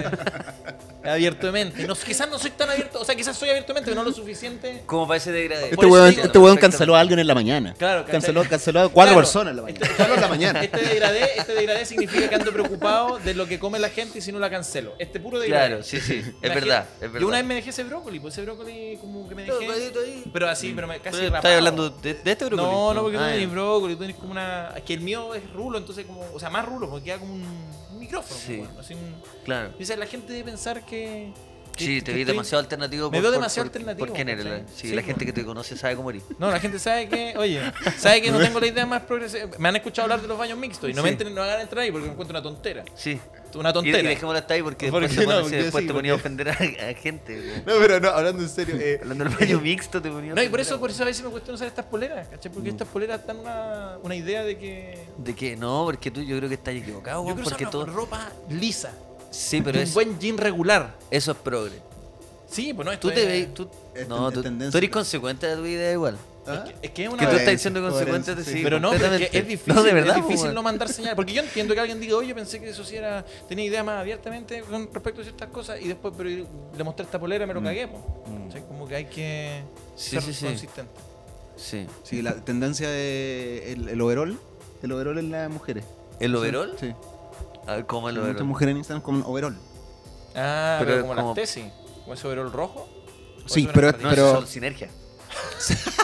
es abierto de mente. No, quizás no soy tan abierto, o sea, quizás soy abierto de mente, pero no lo suficiente. ¿Cómo parece degradé? Este weón, digo, este weón canceló a alguien en la mañana. Claro, canceló, canceló a cuatro Claro. personas en la mañana. Solo en la mañana. Este degradé, este degradé significa que ando preocupado de lo que come la gente y si no la cancelo. Este puro degradé. Claro, sí, sí. Es verdad, es verdad. Yo una vez me dejé ese brócoli, pues ese brócoli como que me dejé. Pero así, pero me, casi. ¿Estás hablando de, de este brócoli? No, no, porque tú Ah, tenés ya. brócoli, tú tenés como una. Es que el mío es rulo, entonces como. O sea, más rulo, porque queda como un micrófono. Sí. bueno, así un- Claro. Dice, la gente debe pensar que. que- Sí, que te vi estoy- demasiado alternativo. Me veo demasiado alternativo, ¿Por quién eres? Sí, Sí, la gente que te conoce sabe cómo eres. No, la gente sabe que, oye, sabe que no tengo la idea más progresiva. Me han escuchado hablar de los baños mixtos y no me entren, no hagan entrar ahí porque me encuentro una tontera. Sí. Una Y, tontera. y dejémoslo hasta ahí porque ¿Por después, te, no? Porque después sí, te ponía a ofender a, a gente. como- No, pero no, hablando en serio. eh, Hablando del baño mixto te ponía a No, y por eso, a- por eso a veces me cuesta usar estas poleras, ¿cachai? Mm. Porque estas poleras dan una, una idea de que. ¿De qué? No, porque tú yo creo que estás equivocado, Yo porque todo... ropa lisa. Sí, pero un es, buen jean regular. eso es progre. Sí, pues no, esto Tú te es- veis... Tú, Es no, tú, tendencia. tú eres consecuente de tu idea igual. ¿Ah? Es que es una. Que tú estás siendo consecuente de sí. Pero no, completamente. es difícil, No, de verdad, es difícil no mandar señal. Porque yo entiendo que alguien diga, oye, pensé que eso sí era, tenía idea más abiertamente con respecto a ciertas cosas y después pero le mostré esta polera y me lo cagué. Mm. O sea, como que hay que Sí, ser sí, sí. consistente. Sí. Sí, la tendencia de el, el overall. El overall en las mujeres. ¿El overall? Sí. A ver, ¿cómo el Muchas overall? mujeres en Instagram con overall. Ah, Pero pero, es como, como- las tesis. Como ese overol rojo. ¿O Sí, pero- No, pero- eso es sinergia. <laughs>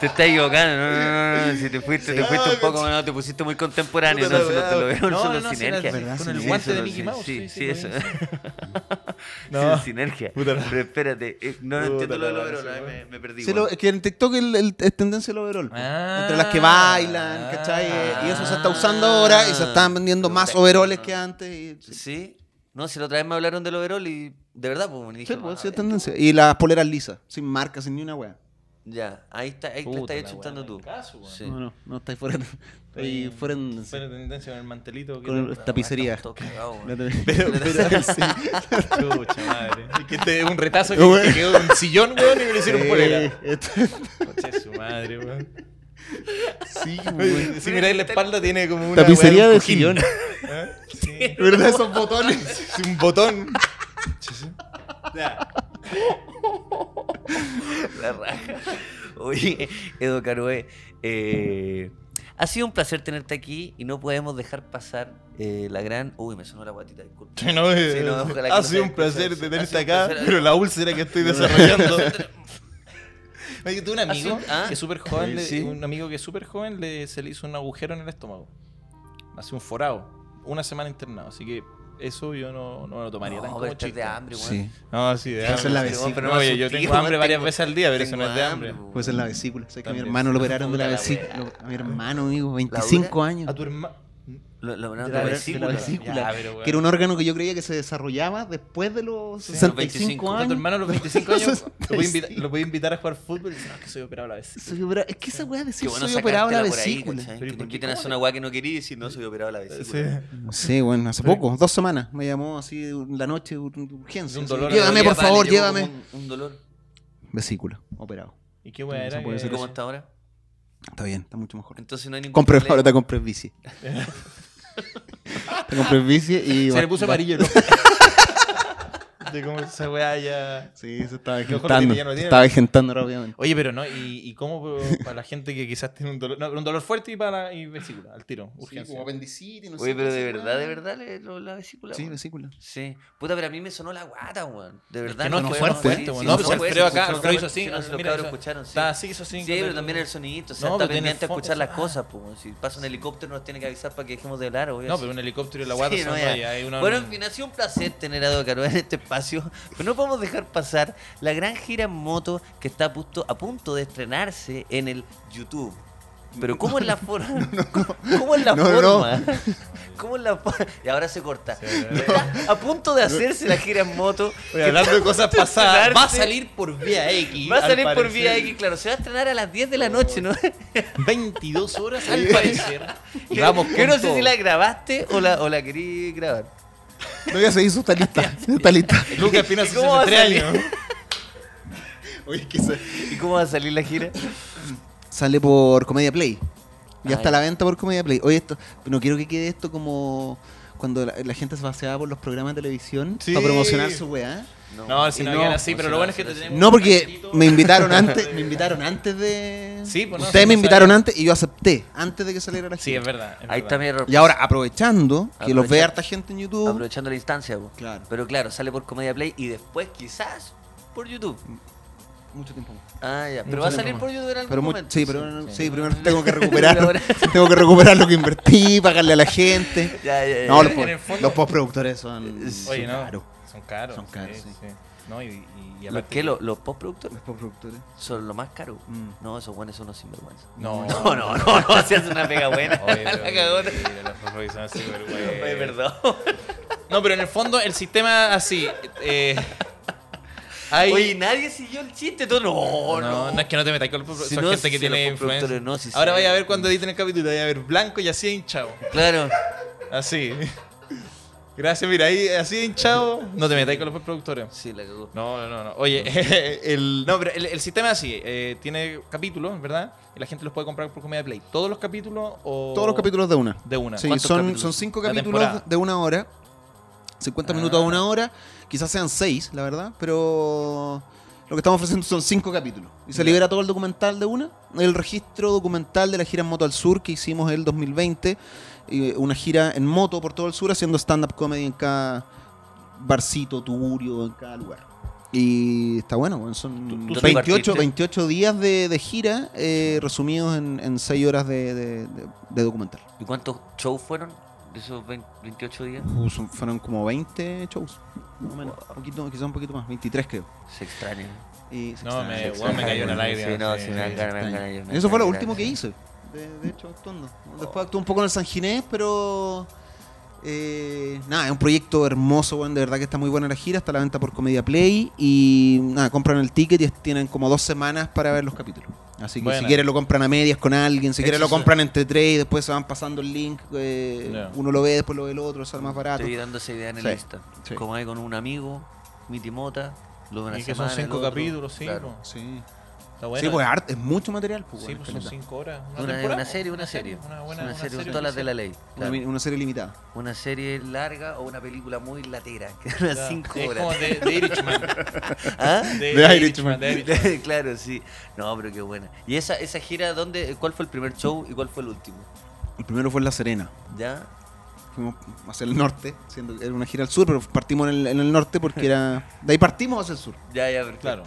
Te estás equivocando, no, no, no, no, si te fuiste, te fuiste un Ah, poco, no, te pusiste muy contemporáneo, no, si no te lo veo, No, solo sinergia. con el Sí, guante de Mickey Mouse. Sí, sí, eso. <laughs> No. sinergia. Pero espérate, eh, no, entiendo lo del overall, me, me perdí. Sí, weón. lo- es que en TikTok el, el- es tendencia el overall. Ah. Entre las que bailan, ¿cachai? y eso se está usando ahora y se están vendiendo más overoles que antes. Sí. No, si la otra vez me hablaron del overall y de verdad, pues, me dije, Sí, pues, ah, sí, tendencia. Y las poleras lisas, sin marca, sin ni una wea. Ya, ahí está, ahí te estás weá, tú. caso. Sí. No, no, no estáis fuera. Estáis fuera en. Pero tendencia con el mantelito. que Con tapicería. La weón. te- <laughs> Pero, pero, sí. Chucha madre. Es que este es un retazo <laughs> que, que quedó un sillón, weón, y me lo hicieron esto- Coche su madre, weón. Sí, <laughs> güey. Si miráis la espalda, tiene como una. Tapicería de sillón. ¿Eh? Sí. ¿Verdad? Esos botones. Es un botón. Ya. La raja. Oye, Edo Caroe, eh, ha sido un placer tenerte aquí y no podemos dejar pasar eh, la gran. Uy, me sonó la guatita, disculpa. No, eh, Sí, no, ojalá que ha no sido un placer tenerte acá, placer. pero la úlcera que estoy <laughs> desarrollando. Oye, tuve un amigo ah. que es súper joven, le- un amigo que es súper joven, le, se le hizo un agujero en el estómago. Hace un forado. Una semana internado. Así que eso yo no, no me lo tomaría tan No, como pero estás chiste. de hambre, weón. Sí. No, sí, de Eso hambre. es la sí, vesícula. pero no, oye, yo tengo hambre weón, varias tengo- veces al día, pero eso no tengo es de hambre. Puede ser la vesícula. Sé que a mi hermano lo operaron de la vesícula. A mi hermano, amigo, 25 años. A tu hermano. Lo, lo, De la, la- de vesícula. la vesícula. Ya, pero, weón. Que era un órgano que yo creía que se desarrollaba después de los Sí. 65 A tu años. hermano a los 25 años lo 65. invitar, lo puede invitar a jugar fútbol y dice, no, es que soy operado a la vez. Soy opera- Es que esa weá de decir bueno soy operado en la ahí, vesícula. ¿y Que te quiten a ¿Cómo hacer una weá que no querías y decir, no, soy operado de la vesícula. Sí, bueno, hace poco, dos semanas. Me llamó así en la noche, ur- urgencia. De un así, dolor Llévame, por favor, llévame. Un, un dolor. Vesícula, operado. ¿Y qué weá era? ¿Cómo está ahora? Está bien, está mucho mejor. Entonces no hay ningún Compré, problema. ahora te compré bici. <laughs> te compré bici y. Se le puso amarillo. ¿no? De cómo esa weá ya. Sí, se estaba lo ya no se estaba agentando rápidamente. Oye, pero no, ¿y, y cómo para la gente que quizás tiene un dolor, no, un dolor fuerte y para y vesícula, al tiro, urgencia? apendicitis, no Oye, pero de verdad, de verdad, le- lo- la vesícula. Sí, weón? vesícula. Sí. Puta, pero a mí me sonó la guata, weón. De verdad. que no, fue es fuerte, fuerte, sí, weón. sí, No, sí, pero fue fuerte, acá, sí, Alfredo sí, hizo así. sí, no, si los mira, cabros hizo- escucharon, sí. Sí, pero también el sonidito, o sea, No, está pendiente a escuchar las ah. cosas, pues. Si pasa un helicóptero nos tiene que avisar para que dejemos de hablar, obvio. No, sí. pero un helicóptero y la guata Sí, son no, Bueno, en fin, ha sido un placer tener a Docaro en este espacio, pero no podemos dejar pasar la gran gira en moto que está a punto, a punto de estrenarse en el YouTube. Pero ¿cómo es la <laughs> forma? ¿Cómo es la No, forma? ¿Cómo es la forma? Y ahora se corta. Está a punto de hacerse la gira en moto. Oye, hablando de cosas pasadas, va a salir por vía X. Va a al salir por vía X, claro. Se va a estrenar a las 10 de la noche, ¿no? <laughs> 22 horas al parecer. Y vamos Yo no sé si la grabaste o la, o la querí grabar. No, ya se hizo, está lista. Está lista. Lucas Espina ¿Y cómo va a 63 salir? años. <laughs> Oye, que se- ¿Y cómo va a salir la gira? Sale por Comedia Play. Ya Ah, está a la venta por Comedia Play. Oye, esto, no quiero que quede esto como cuando la, la gente se paseaba por los programas de televisión Sí. para promocionar su weá. No, si Y no, no, así, no pero lo bueno es que te tenemos No, porque me invitaron <laughs> antes, me invitaron antes de. Sí, pues no, Ustedes sí, me no invitaron antes y yo acepté antes de que saliera la Sí, gira. es verdad. es Ahí verdad. está mi error. Y ahora, aprovechando que los ve harta gente en YouTube. Aprovechando la instancia, po. Claro. Pero claro, sale por Comedia Play y después quizás por YouTube. Mucho tiempo. Ah, ya. Pero Mucho va a salir por YouTube en algún Pero momento. sí, pero sí, sí. primero <laughs> tengo que recuperar. <laughs> Tengo que recuperar lo que invertí, pagarle a la gente. <laughs> Ya, ya, ya. No, los, po- los postproductores son, Oye, son no. caros. Son caros. Son caros, sí. No, y, y, y ¿Los qué? ¿Los, los postproductores? Los postproductores. Son lo más caro. Mm. No, esos buenos son unos sinvergüenza. No. No, no, no, no, si hace una pega buena. Oye, la pero- cagona. los. Oye, perdón. No, pero en el fondo el sistema así. Eh, hay, Oye, nadie siguió el chiste, tú no, no, no. no, es que no te metas con los Si son no, gente que si tiene los influencia. postproductores no, si Ahora vaya a ver cuando editen el capítulo, vaya a ver blanco y así hinchado. Claro. Así. Gracias, mira, ahí así hinchado. No te metáis con los productores. Sí, la cagó. No, no, no, no. Oye, <laughs> el, no, pero el, el sistema es así. eh, tiene capítulos, ¿verdad? Y la gente los puede comprar por Comedia Play. ¿Todos los capítulos o...? Todos los capítulos de una. De una. Sí, ¿Cuántos son, capítulos? son cinco capítulos de una hora. 50 Ah. minutos a una hora. Quizás sean seis, la verdad. Pero lo que estamos ofreciendo son cinco capítulos. Y se libera todo el documental de una. El registro documental de la gira en Moto al Sur que hicimos el 2020. y una gira en moto por todo el sur haciendo stand-up comedy en cada barcito, tuburio, en cada lugar. Y está bueno, bueno, son ¿Tú- tú 28, partiste? 28 días de, de gira eh, resumidos en 6 horas de, de- de- de documental. ¿Y cuántos shows fueron de esos 20 28 días? Uh, son- fueron como 20 shows. Más o menos. Un poquito, quizás un poquito más. 23 creo. Se extraña. Y se No, extraña, me- se cayó una lágrima. Sí, no, me ganas, Eso fue lo último que hice. De, de hecho, actuando. Después actué un poco en el San Ginés, pero. eh, nada, es un proyecto hermoso, weón. De verdad que está muy buena la gira. Está a la venta por Comedia Play. Y nada, compran el ticket y tienen como dos semanas para ver los capítulos. Así que si quieren lo compran a medias con alguien, si quieren lo compran entre tres y después se van pasando el link. eh. Uno lo ve, después lo ve el otro, sale más barato. Estoy dando esa idea en el Sí, Insta. sí. Como hay con un amigo, mi timota, lo de una Y que son cinco capítulos, sí. Claro. Sí. Está bueno. Sí, pues arte, es mucho material. Pues, Sí, pues son cinco horas. Una, Una, serie, una serie. Una buena una una serie, serie, todas las de la ley. Una, claro. una serie limitada. Una serie larga o una película muy latera, <laughs> que dura Ya. 5 Es horas. como de, de Irishman. <laughs> ¿Ah? De, Irishman. de Irishman. <laughs> claro, sí. No, pero qué buena. ¿Y esa, esa gira, dónde, cuál fue el primer show y cuál fue el último? El primero fue en La Serena. ¿Ya? Fuimos hacia el norte, siendo era una gira al sur, pero partimos en el, en el norte porque era. De ahí partimos hacia el sur. Ya, ya, perfecto. Claro.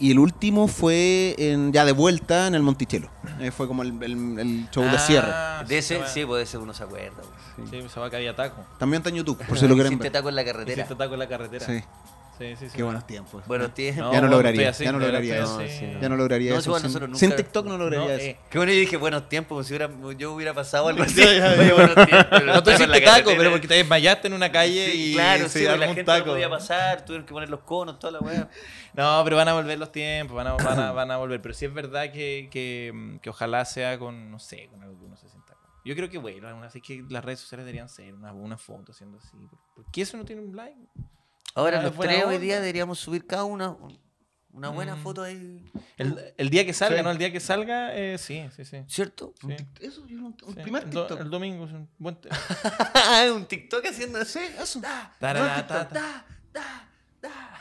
Y el último fue en, ya de vuelta en el Monticello. Eh, fue como el, el- el show de cierre. Ah, De se ese, sí, puede ser uno se acuerda. güey. Sí, se va a caer taco. También está en YouTube, por <laughs> si lo quieren ver. taco en la carretera. Hiciste taco en la carretera. Sí, sí, sí. sí. qué buenos tiempos. Buenos tiempos. Ya no lograría, así, ya no lograría eso. No, Ya no lograría No, eso. bueno, sin, nunca- sin TikTok no lograría No, eso. eh, Qué bueno, yo dije buenos tiempos, como si hubiera, yo hubiera pasado algo así. No, tú taco en la hiciste taco, pero porque te desmayaste en una calle Sí, y claro, se sí, la gente no taco. podía pasar, tuvieron que poner los conos, toda la weá. No, pero van a volver los tiempos, van a, van a, <coughs> van a volver. Pero sí es verdad que, que, que ojalá sea con, no sé, con algo que uno se sienta. Yo creo que, bueno, así que las redes sociales deberían ser una, una foto haciendo así. ¿Por qué eso no tiene un like? Ahora Ah, los tres hoy día deberíamos subir cada una una buena Mm. foto ahí. El, el día que salga, Sí. ¿no? El día que salga, eh, sí, sí, sí. ¿Cierto? Sí. Eso, un Sí. primer el, do- TikTok. el domingo es un buen... <laughs> un TikTok haciendo así. eso. Da, Tarara, no, TikTok, ta, ta. da, da,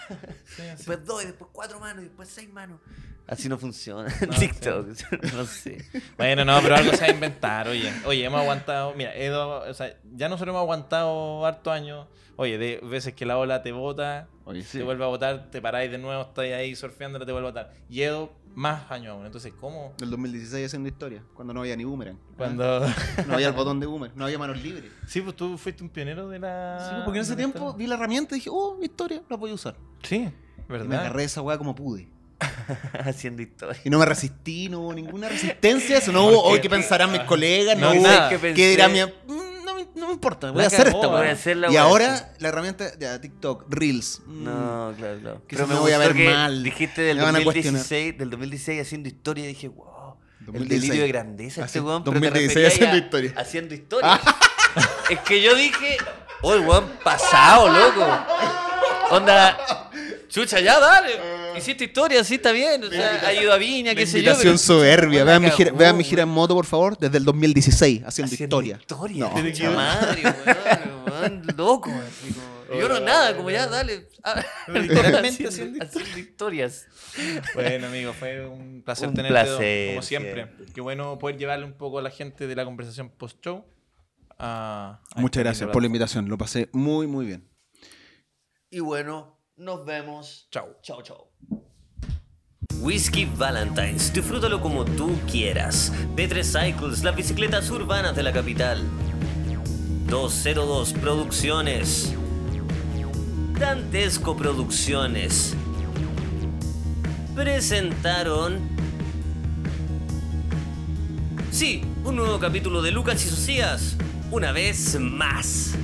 Después dos, y después cuatro manos, y después seis manos. Así no funciona. <laughs> No, TikTok, <laughs> no sé. Bueno, no, pero algo se va a inventar, oye. Oye, hemos aguantado, mira, Edo, o sea, ya nosotros hemos aguantado harto años. Oye, de veces que la ola te bota, Oye, te vuelve a botar, te paráis de nuevo, estás ahí surfeando, te vuelve a botar. Y Edo, más años aún. Entonces, ¿cómo? Del 2016 haciendo historia, cuando no había ni boomerang. Cuando. <laughs> No había el botón de boomerang, no había manos libres. sí, pues tú fuiste un pionero de la. Sí, porque en ese tiempo historia. vi la herramienta y dije, oh, historia, la voy a usar. Sí, Y me ¿verdad? agarré esa weá como pude. <laughs> Haciendo historia. Y no me resistí, no hubo ninguna resistencia. Eso no hubo, hoy qué pensarán mis colegas, no, No, hubo, nada. ¿Qué ¿qué dirá mi. Mm, No me, no me importa, voy La a hacer voy a la Y ahora la herramienta, ya, TikTok, Reels. mm, No, claro, claro. Que Pero me me voy a ver mal. Dijiste del Me van a cuestionar. 2016, del 2016 haciendo historia y dije, wow. El 2016. delirio de grandeza este weón. pero te 2016 referías haciendo historia. Ah. Haciendo <laughs> historia. es que yo dije, oh, el weón pasado, loco. Onda, chucha, ya dale. Hiciste historia, sí, está bien. O sea, ha ido a Viña, qué sé yo. Invitación pero- soberbia. Vean mi, gira, cagó, vean mi gira en moto, por favor, desde el 2016, haciendo, Haciendo historia. historia. No. Madre, weón, weón, loco. Así como, yo no nada, como ya, dale. ah, <laughs> Literalmente haciendo, historias. Bueno, amigo, fue un placer Un tenerte placer, como siempre. siempre. Qué bueno poder llevarle un poco a la gente de la conversación post-show. a- a Muchas gracias por la invitación. Lo pasé muy, muy bien. Y bueno, nos vemos. Chau. Chao, chao. Whisky Valentine's, disfrútalo como tú quieras. P3 Cycles, las bicicletas urbanas de la capital. 202 Producciones. Dantesco Producciones. Presentaron. Sí, un nuevo capítulo de Lucas y Socias. Una vez más.